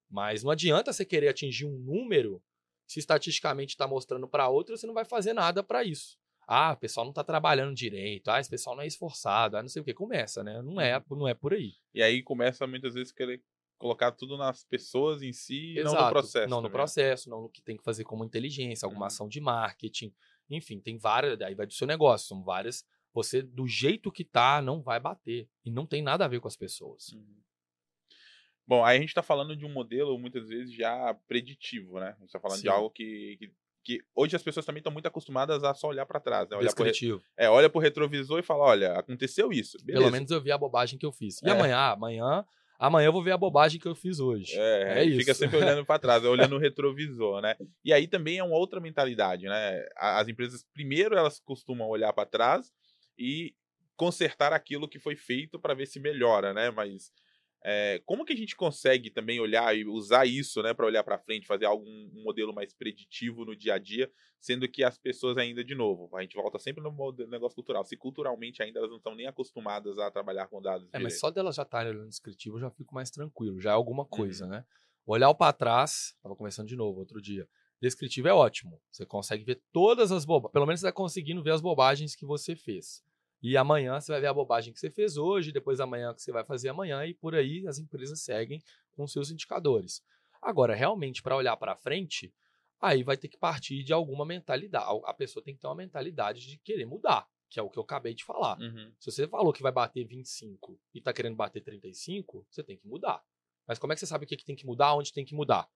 Mas não adianta você querer atingir um número se estatisticamente está mostrando para outro, você não vai fazer nada para isso. Ah, o pessoal não está trabalhando direito, ah, esse pessoal não é esforçado, ah, não sei o que. Começa, né? Não é, não é por aí. E aí começa muitas vezes querer colocar tudo nas pessoas em si e não no processo. Não no também. processo, não no que tem que fazer como inteligência, alguma Uhum. ação de marketing. Enfim, tem várias. Aí vai do seu negócio, são várias. Você, do jeito que tá, não vai bater. E não tem nada a ver com as pessoas. Uhum. Bom, aí a gente tá falando de um modelo muitas vezes já preditivo, né? A gente tá falando de Sim. algo que, que, que hoje as pessoas também estão muito acostumadas a só olhar para trás, né? Olhar pro, Descritivo. é, olha pro retrovisor e fala, olha, aconteceu isso. Beleza. Pelo menos eu vi a bobagem que eu fiz. E É. amanhã? Amanhã. Amanhã eu vou ver a bobagem que eu fiz hoje. É, É fica isso. sempre olhando para trás, olhando o retrovisor, né? E aí também é uma outra mentalidade, né? As empresas, primeiro, elas costumam olhar para trás e consertar aquilo que foi feito para ver se melhora, né? Mas é, como que a gente consegue também olhar e usar isso, né, para olhar para frente, fazer algum um modelo mais preditivo no dia a dia, sendo que as pessoas ainda, de novo, a gente volta sempre no negócio cultural. Se culturalmente ainda elas não estão nem acostumadas a trabalhar com dados É, mas só dela já estar olhando descritivo eu já fico mais tranquilo. Já é alguma coisa, Uhum. né? Olhar para trás, tava conversando de novo outro dia. Descritivo é ótimo. Você consegue ver todas as bobagens. Pelo menos você está conseguindo ver as bobagens que você fez. E amanhã você vai ver a bobagem que você fez hoje, depois amanhã que você vai fazer amanhã, e por aí as empresas seguem com seus indicadores. Agora, realmente, para olhar para frente, aí vai ter que partir de alguma mentalidade. A pessoa tem que ter uma mentalidade de querer mudar, que é o que eu acabei de falar. Uhum. Se você falou que vai bater 25 e tá querendo bater 35, você tem que mudar. Mas como é que você sabe o que, que tem que mudar, onde tem que mudar?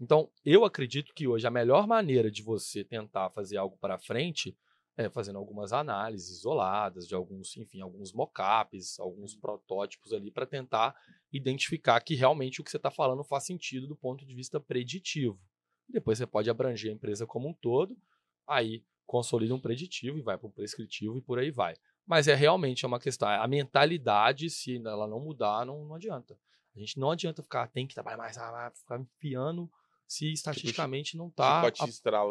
Então, eu acredito que hoje a melhor maneira de você tentar fazer algo para frente é fazendo algumas análises isoladas de alguns, enfim, alguns mockups, alguns protótipos ali para tentar identificar que realmente o que você está falando faz sentido do ponto de vista preditivo. Depois você pode abranger a empresa como um todo, aí consolida um preditivo e vai para um prescritivo e por aí vai. Mas é realmente uma questão. A mentalidade, se ela não mudar, não, não adianta. A gente não adianta ficar, tem que trabalhar mais, ah, ficar enfiando se estatisticamente não está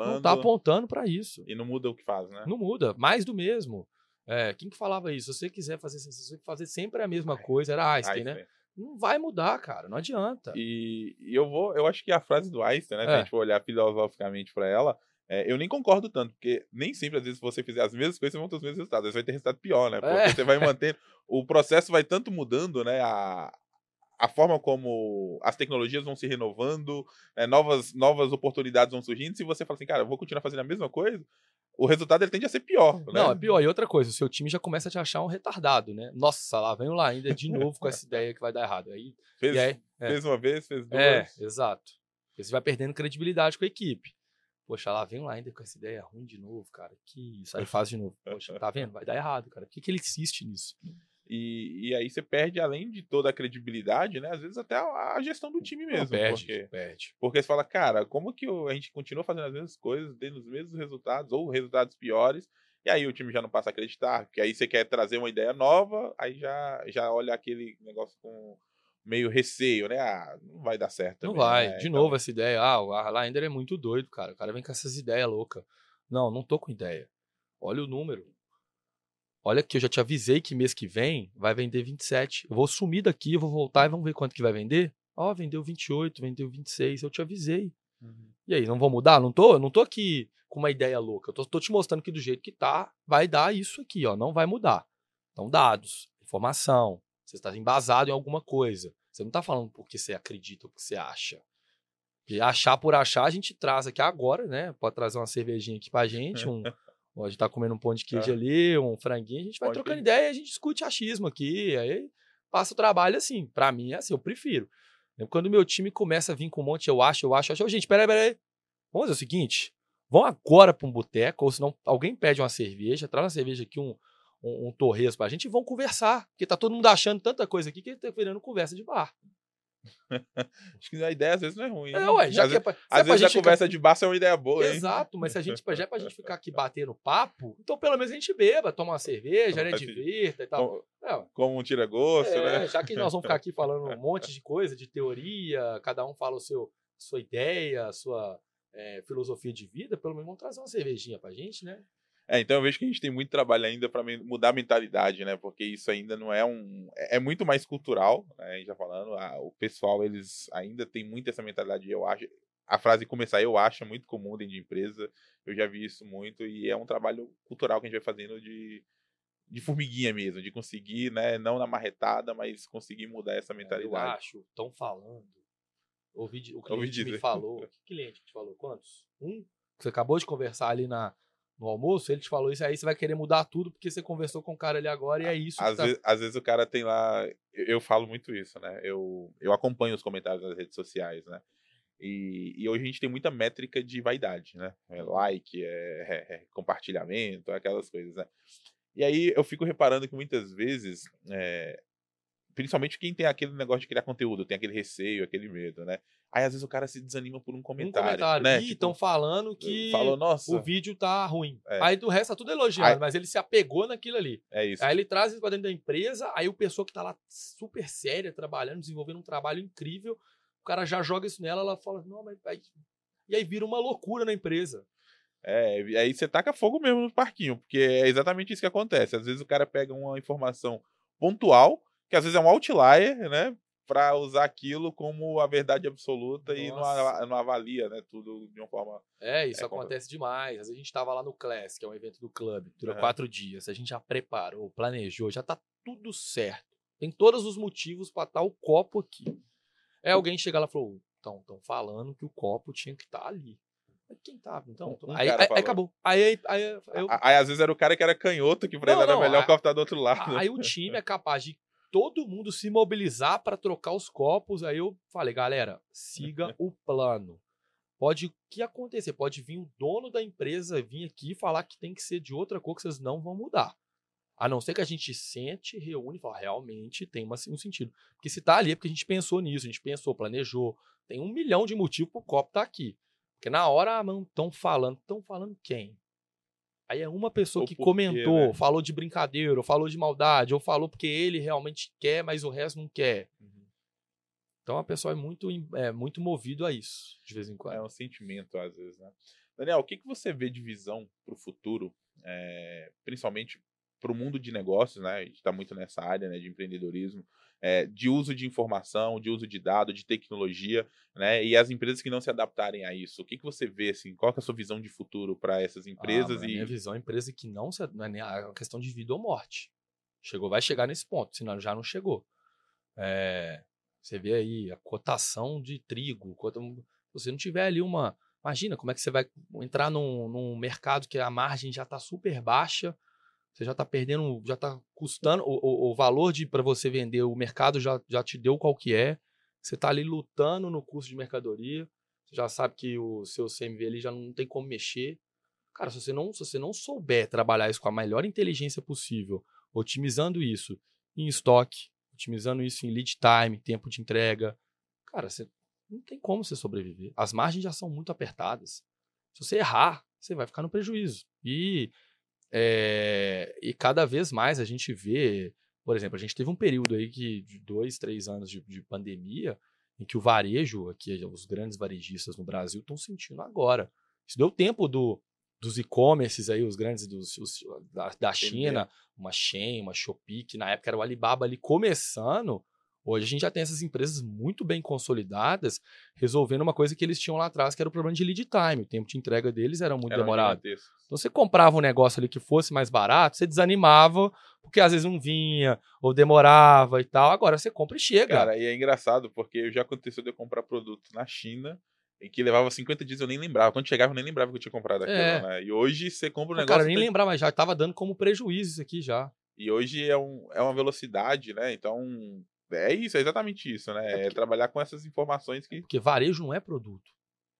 não tá apontando para isso. e não muda o que faz, né? Não muda, mais do mesmo. É, quem que falava isso? Se você quiser fazer, se você fazer sempre a mesma coisa, era Einstein, Aí, né? Não vai mudar, cara. Não adianta. E, e eu vou, eu acho que a frase do Einstein, né? Se a É. gente for olhar filosoficamente pra ela, é, eu nem concordo tanto, porque nem sempre, às vezes, se você fizer as mesmas coisas, você vai ter os mesmos resultados. Às vezes vai ter resultado pior, né? Porque É. você vai mantendo. O processo vai tanto mudando, né? A, a forma como as tecnologias vão se renovando, né, novas, novas oportunidades vão surgindo. Se você fala assim, cara, eu vou continuar fazendo a mesma coisa, o resultado ele tende a ser pior. Né? Não, é pior. E outra coisa, o seu time já começa a te achar um retardado, né? Nossa, lá vem lá ainda de novo com essa ideia que vai dar errado. Aí, Fez, aí, é. fez uma vez, fez duas. É, exato. Porque você vai perdendo credibilidade com a equipe. Poxa, lá vem lá ainda com essa ideia ruim de novo, cara. Que isso. Aí faz de novo. Poxa, tá vendo? Vai dar errado, cara. Por que, que ele insiste nisso? E, e aí você perde, além de toda a credibilidade, né? Às vezes até a, a gestão do time mesmo. Não, perde, porque, perde. porque você fala, cara, como que a gente continua fazendo as mesmas coisas, tendo os mesmos resultados, ou resultados piores, e aí o time já não passa a acreditar, porque aí você quer trazer uma ideia nova, aí já, já olha aquele negócio com meio receio, né? Ah, não vai dar certo. Não também, vai. né? De Então, novo essa ideia. Ah, o Arlander é muito doido, cara. O cara vem com essas ideias loucas. Não, não tô com ideia. Olha o número. Olha aqui, eu já te avisei que mês que vem vai vender 27. Eu vou sumir daqui, eu vou voltar e vamos ver quanto que vai vender. Ó, vendeu 28, vendeu 26. Eu te avisei. Uhum. E aí, não vou mudar? Não tô? Não tô aqui com uma ideia louca. Eu tô, tô te mostrando que do jeito que tá, vai dar isso aqui, ó. Não vai mudar. Então, dados, informação. Você está embasado em alguma coisa. Você não tá falando porque você acredita ou porque você acha. E achar por achar, a gente traz aqui agora, né? Pode trazer uma cervejinha aqui pra gente, um. ó, A gente tá comendo um pão de queijo Ah. ali, um franguinho, a gente vai Pão de trocando queijo. ideia e a gente discute achismo aqui. Aí passa o trabalho assim. Pra mim é assim, eu prefiro. Quando o meu time começa a vir com um monte, eu acho, eu acho, eu acho. Gente, peraí, peraí. Vamos fazer o seguinte: vão agora pra um boteco, ou senão alguém pede uma cerveja, traz uma cerveja aqui, um, um, um torresmo pra gente e vão conversar. Porque tá todo mundo achando tanta coisa aqui que tá virando conversa de bar. Acho que a ideia às vezes não é ruim. É, ué, já às que é vezes, pra, às é vezes a gente conversa de bar é uma ideia boa, hein? Exato, mas se a gente, já é pra gente ficar aqui batendo papo, então pelo menos a gente beba, toma uma cerveja, né? Divirta e tal. Como, É, como um tira-gosto, É, né? já que nós vamos ficar aqui falando um monte de coisa, de teoria, cada um fala o seu, sua ideia, a sua é, filosofia de vida, pelo menos vamos trazer uma cervejinha pra gente, né? É, então eu vejo que a gente tem muito trabalho ainda para mudar a mentalidade, né? Porque isso ainda não é um. É é muito mais cultural, né? A gente tá falando. a- o pessoal, eles ainda tem muito essa mentalidade, eu acho. A frase começar, eu acho, é muito comum dentro de empresa. Eu já vi isso muito. E é um trabalho cultural que a gente vai fazendo de, de formiguinha mesmo, de conseguir, né? Não na marretada, mas conseguir mudar essa Eu mentalidade. acho, estão falando. Ouvi, o Ouvi cliente me dizer. falou. Que cliente te falou? Quantos? Um? Você acabou de conversar ali na, no almoço, ele te falou isso aí, você vai querer mudar tudo porque você conversou com o cara ali agora e é isso. Às, tá- vezes, às vezes o cara tem lá. Eu, eu falo muito isso, né? Eu, eu acompanho os comentários nas redes sociais, né? E, e hoje a gente tem muita métrica de vaidade, né? É like, é, é- é compartilhamento, aquelas coisas, né? E aí eu fico reparando que muitas vezes, é, principalmente quem tem aquele negócio de criar conteúdo, tem aquele receio, aquele medo, né? Aí às vezes o cara se desanima por um um comentário, comentário. né? Ih, Tipo, estão falando que falou, nossa, o vídeo tá ruim. É. Aí do resto tá tudo elogiando, Aí- mas ele se apegou naquilo ali. é isso. Aí ele traz isso pra dentro da empresa, aí o pessoa que tá lá super séria, trabalhando, desenvolvendo um trabalho incrível, o cara já joga isso nela, ela fala, não, mas. aí- E aí vira uma loucura na empresa. É, aí você taca fogo mesmo no parquinho, porque é exatamente isso que acontece. Às vezes o cara pega uma informação pontual, que às vezes é um outlier, né? Pra usar aquilo como a verdade absoluta e não, Nossa. a- não avalia, né? Tudo de uma forma. É, isso É, como- acontece demais. Às vezes a gente tava lá no Class, que é um evento do clube, dura Aham. quatro dias. A gente já preparou, planejou, já tá tudo certo. Tem todos os motivos pra estar o copo aqui. Aí alguém chega lá e falou: então, estão falando que o copo tinha que estar ali. Mas Quem tava? Então, Um aí, aí- aí acabou. Aí, aí, aí eu, Aí às vezes era o cara que era canhoto, que pra Não, ele era não, melhor tá do outro lado. Aí o time é capaz de todo mundo se mobilizar para trocar os copos. Aí eu falei, galera, siga o plano. Pode o que acontecer? Pode vir o dono da empresa vir aqui falar que tem que ser de outra cor que vocês não vão mudar. A não ser que a gente sente, reúne e fala, realmente tem uma- um sentido. Porque se tá ali é porque a gente pensou nisso, a gente pensou, planejou. Tem um milhão de motivos pro copo estar aqui. Porque na hora, ah, não estão falando. Estão falando quem? Aí é uma pessoa Ou que por quê, comentou, né? falou de brincadeira, ou falou de maldade, ou falou porque ele realmente quer, mas o resto não quer. Uhum. Então a pessoa é muito, é, muito movido a isso, de vez em quando. É um sentimento, às vezes, né? Daniel, o que, que você vê de visão para o futuro, é, principalmente para o mundo de negócios, né? A gente está muito nessa área né, de empreendedorismo. É, de uso de informação, de uso de dado, de tecnologia, né? E as empresas que não se adaptarem a isso, o que, que você vê, assim, qual é a sua visão de futuro para essas empresas? Ah, e... Minha visão é empresa que não se, não é nem a questão de vida ou morte. Chegou, vai chegar nesse ponto, senão já não chegou. É, você vê aí a cotação de trigo, se você não tiver ali uma, imagina como é que você vai entrar num, num mercado que a margem já está super baixa, você já está perdendo, já está custando o, o, o valor de para você vender, o mercado já, já te deu qual que é. Você está ali lutando no custo de mercadoria. Você já sabe que o seu CMV ali já não tem como mexer. Cara, se você não, se você não souber trabalhar isso com a melhor inteligência possível, otimizando isso em estoque, otimizando isso em lead time, tempo de entrega, cara, você não tem como você sobreviver. As margens já são muito apertadas. Se você errar, você vai ficar no prejuízo. E é, e cada vez mais a gente vê, por exemplo, a gente teve um período aí que, de dois, três anos de, de pandemia, em que o varejo, aqui, os grandes varejistas no Brasil estão sentindo agora. Isso deu tempo do, dos e-commerces aí, os grandes dos, os, da, da China, uma Shein, uma Shopee, que na época era o Alibaba ali começando, Hoje a gente já tem essas empresas muito bem consolidadas, resolvendo uma coisa que eles tinham lá atrás, que era o problema de lead time. O tempo de entrega deles era muito era demorado. Então você comprava um negócio ali que fosse mais barato, você desanimava, porque às vezes não vinha, ou demorava e tal. Agora você compra e chega. Cara, e é engraçado, porque já aconteceu de eu comprar produto na China e que levava 50 dias eu nem lembrava. Quando chegava eu nem lembrava que eu tinha comprado aquilo, é. né? E hoje você compra um negócio... Cara, eu nem tem... lembrava, já estava dando como prejuízo isso aqui já. E hoje é, um, é uma velocidade, né? Então é isso, é exatamente isso, né? É, porque... é trabalhar com essas informações que. Porque varejo não é produto.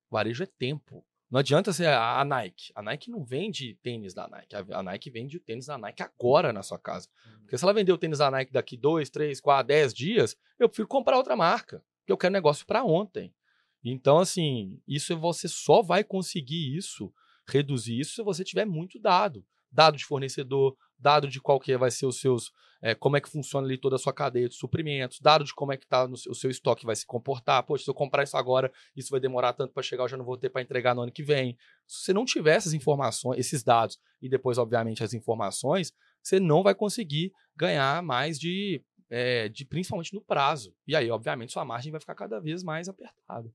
Varejo é tempo. Não adianta ser a Nike. A Nike não vende tênis da Nike. A Nike vende o tênis da Nike agora na sua casa. Hum. Porque se ela vender o tênis da Nike daqui dois, três, quatro, dez dias, eu prefiro comprar outra marca. Porque eu quero negócio para ontem. Então, assim, isso você só vai conseguir isso, reduzir isso, se você tiver muito dado. Dado de fornecedor, dado de qual que vai ser os seus, é, como é que funciona ali toda a sua cadeia de suprimentos, dado de como é que tá no o seu estoque vai se comportar. Poxa, se eu comprar isso agora, isso vai demorar tanto para chegar, eu já não vou ter para entregar no ano que vem. Se você não tiver essas informações, esses dados e depois, obviamente, as informações, você não vai conseguir ganhar mais de, é, de principalmente no prazo. E aí, obviamente, sua margem vai ficar cada vez mais apertada.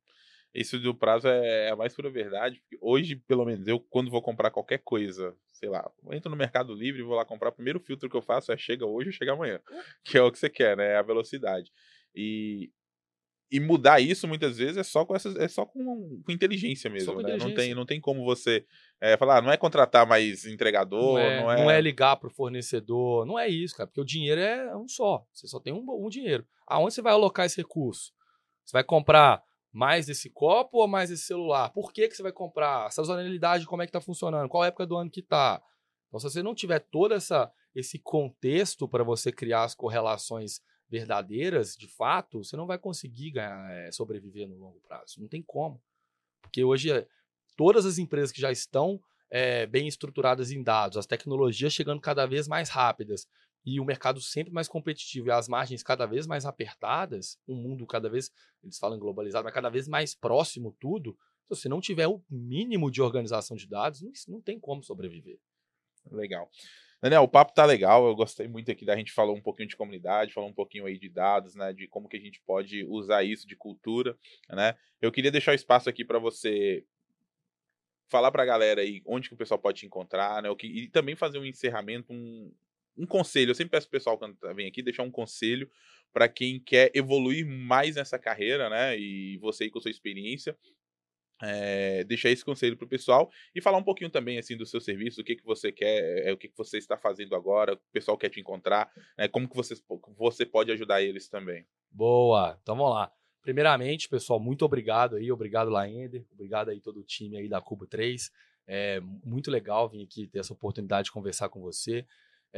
Isso do prazo é, é a mais pura verdade. Hoje, pelo menos, eu, quando vou comprar qualquer coisa, sei lá, entro no Mercado Livre e vou lá comprar, o primeiro filtro que eu faço é chega hoje ou chega amanhã. Que é o que você quer, né? É a velocidade. E, e mudar isso muitas vezes é só com essas, é só com, com inteligência mesmo, com né? Inteligência. Não tem, não tem como você é, falar, ah, não é contratar mais entregador, não é, não é... Não é ligar pro fornecedor, não é isso, cara, porque o dinheiro é um só, você só tem um, um dinheiro. Aonde você vai alocar esse recurso? Você vai comprar mais desse copo ou mais desse celular? Por que, que você vai comprar? A sazonalidade, como é que está funcionando? Qual época do ano que está? Então, se você não tiver todo essa, esse contexto para você criar as correlações verdadeiras, de fato, você não vai conseguir ganhar, é, sobreviver no longo prazo. Não tem como. Porque hoje, todas as empresas que já estão é, bem estruturadas em dados, as tecnologias chegando cada vez mais rápidas, e o mercado sempre mais competitivo e as margens cada vez mais apertadas, um mundo cada vez, eles falam globalizado, mas cada vez mais próximo tudo, se você não tiver o mínimo de organização de dados, não, não tem como sobreviver. Legal. Daniel, o papo tá legal, eu gostei muito aqui da gente falou um pouquinho de comunidade, falou um pouquinho aí de dados, né, de como que a gente pode usar isso de cultura, né? Eu queria deixar o espaço aqui para você falar para a galera aí onde que o pessoal pode te encontrar, né? O que, e também fazer um encerramento, um, um conselho. Eu sempre peço pro pessoal quando tá, vem aqui deixar um conselho para quem quer evoluir mais nessa carreira, né? E você aí com sua experiência, é, deixar esse conselho para o pessoal e falar um pouquinho também assim do seu serviço, o que que você quer, é, o que que você está fazendo agora, o pessoal quer te encontrar, né, como que você, você pode ajudar eles também. Boa, então vamos lá. Primeiramente, pessoal, muito obrigado aí, obrigado Laender, obrigado aí todo o time aí da Cubo 3. É muito legal vir aqui ter essa oportunidade de conversar com você.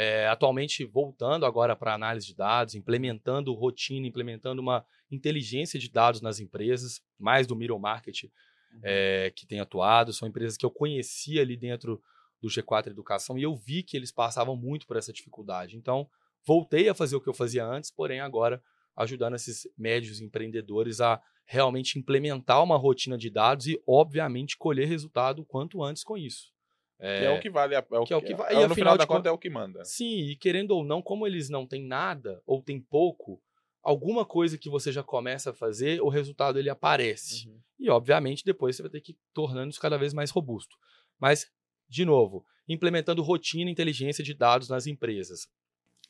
É, atualmente, voltando agora para análise de dados, implementando rotina, implementando uma inteligência de dados nas empresas, mais do middle market uhum. é, que tem atuado. São empresas que eu conhecia ali dentro do G4 Educação e eu vi que eles passavam muito por essa dificuldade. Então, voltei a fazer o que eu fazia antes, porém agora ajudando esses médios empreendedores a realmente implementar uma rotina de dados e, obviamente, colher resultado quanto antes com isso. É, que é o que vale. É o que, é o que vale. É, no final da conta é o que manda. Sim, e querendo ou não, como eles não têm nada, ou têm pouco, alguma coisa que você já começa a fazer, o resultado ele aparece. Uhum. E, obviamente, depois você vai ter que ir tornando isso cada vez mais robusto. Mas, de novo, implementando rotina e inteligência de dados nas empresas.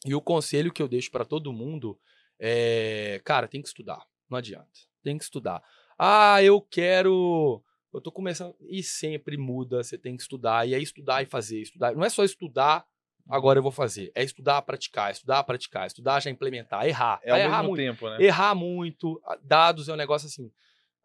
E o conselho que eu deixo para todo mundo é, cara, tem que estudar. Não adianta. Tem que estudar. Ah, eu quero. Eu tô começando. E sempre muda. Você tem que estudar. E é estudar e fazer. Estudar. Não é só estudar, agora eu vou fazer. É estudar, praticar, estudar, praticar, estudar, já implementar, errar. É ao errar muito. tempo, né? Errar muito. Dados é um negócio assim.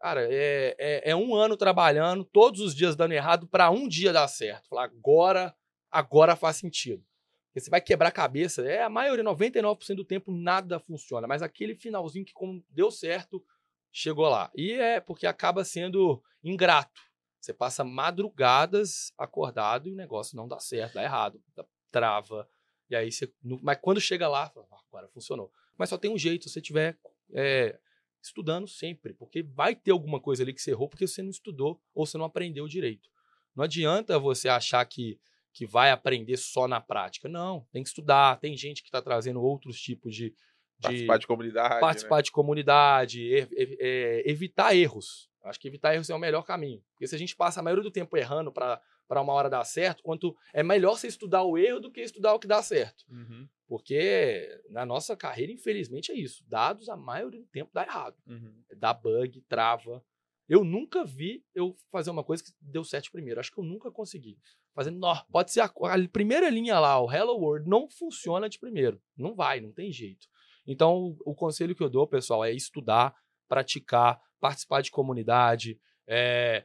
Cara, é, é, é um ano trabalhando, todos os dias dando errado, para um dia dar certo. Falar, agora, agora faz sentido. Porque você vai quebrar a cabeça. É a maioria, 99% do tempo, nada funciona. Mas aquele finalzinho que, como deu certo, chegou lá. E é porque acaba sendo ingrato. Você passa madrugadas acordado e o negócio não dá certo, dá errado, trava. E aí você. Mas quando chega lá, ah, agora funcionou. Mas só tem um jeito, se você tiver é, estudando sempre, porque vai ter alguma coisa ali que você errou porque você não estudou ou você não aprendeu direito. Não adianta você achar que, que vai aprender só na prática. Não, tem que estudar. Tem gente que está trazendo outros tipos de, Participar de comunidade. Participar né? de comunidade, evitar erros. Acho que evitar erros é o melhor caminho. Porque se a gente passa a maioria do tempo errando para uma hora dar certo, quanto é melhor você estudar o erro do que estudar o que dá certo. Uhum. Porque na nossa carreira, infelizmente, é isso. Dados, a maioria do tempo dá errado. Uhum. Dá bug, trava. Eu nunca vi eu fazer uma coisa que deu certo primeiro. Acho que eu nunca consegui. Fazendo, não, pode ser a, a primeira linha lá, o Hello World, não funciona de primeiro. Não vai, não tem jeito. Então, o, conselho que eu dou, pessoal, é estudar, praticar, participar de comunidade, é,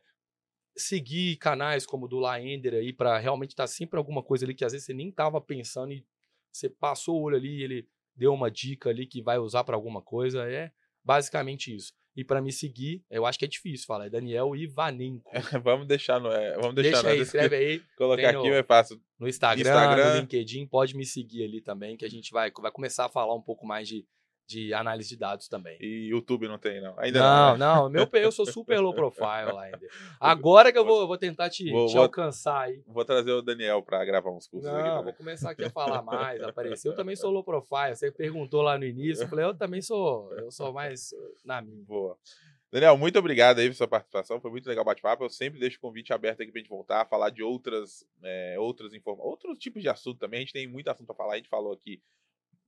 seguir canais como o do Laender aí, para realmente estar tá sempre alguma coisa ali que às vezes você nem estava pensando e você passou o olho ali e ele deu uma dica ali que vai usar para alguma coisa. É basicamente isso. E para me seguir, eu acho que é difícil falar, é Daniel Ivanenko. vamos deixar no. É, vamos deixar Deixa no, aí, escreve aí. Colocar no, aqui é fácil. No Instagram, Instagram, no LinkedIn, pode me seguir ali também, que a gente vai, vai começar a falar um pouco mais de, de análise de dados também. E YouTube não tem, não? Ainda não. Não, não. Meu, eu sou super low profile ainda. Agora que eu vou, vou tentar te, vou, te alcançar aí. Vou trazer o Daniel para gravar uns cursos não, aqui. Também. vou começar aqui a falar mais, aparecer. Eu também sou low profile. Você perguntou lá no início, eu falei, eu também sou, eu sou mais na minha. Boa. Daniel, muito obrigado aí pela sua participação. Foi muito legal o bate-papo. Eu sempre deixo o convite aberto aqui pra gente voltar, falar de outras, é, outros tipos de assunto também. A gente tem muito assunto para falar. A gente falou aqui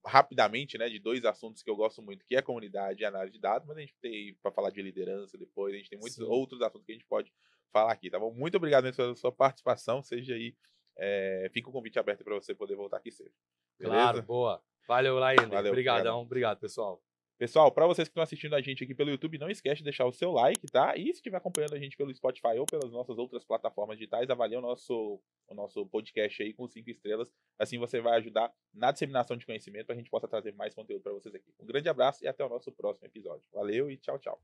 rapidamente, né, de dois assuntos que eu gosto muito, que é a comunidade e a análise de dados, mas a gente tem para falar de liderança depois, a gente tem muitos Sim. outros assuntos que a gente pode falar aqui, tá bom? Muito obrigado pela sua participação, seja aí, é, fica o convite aberto para você poder voltar aqui cedo. Beleza? Claro, boa. Valeu, Laíne. Obrigadão, obrigado, pessoal. Pessoal, para vocês que estão assistindo a gente aqui pelo YouTube, não esquece de deixar o seu like, tá? E se estiver acompanhando a gente pelo Spotify ou pelas nossas outras plataformas digitais, avalie o nosso, o nosso podcast aí com cinco estrelas. Assim você vai ajudar na disseminação de conhecimento para a gente possa trazer mais conteúdo para vocês aqui. Um grande abraço e até o nosso próximo episódio. Valeu e tchau, tchau.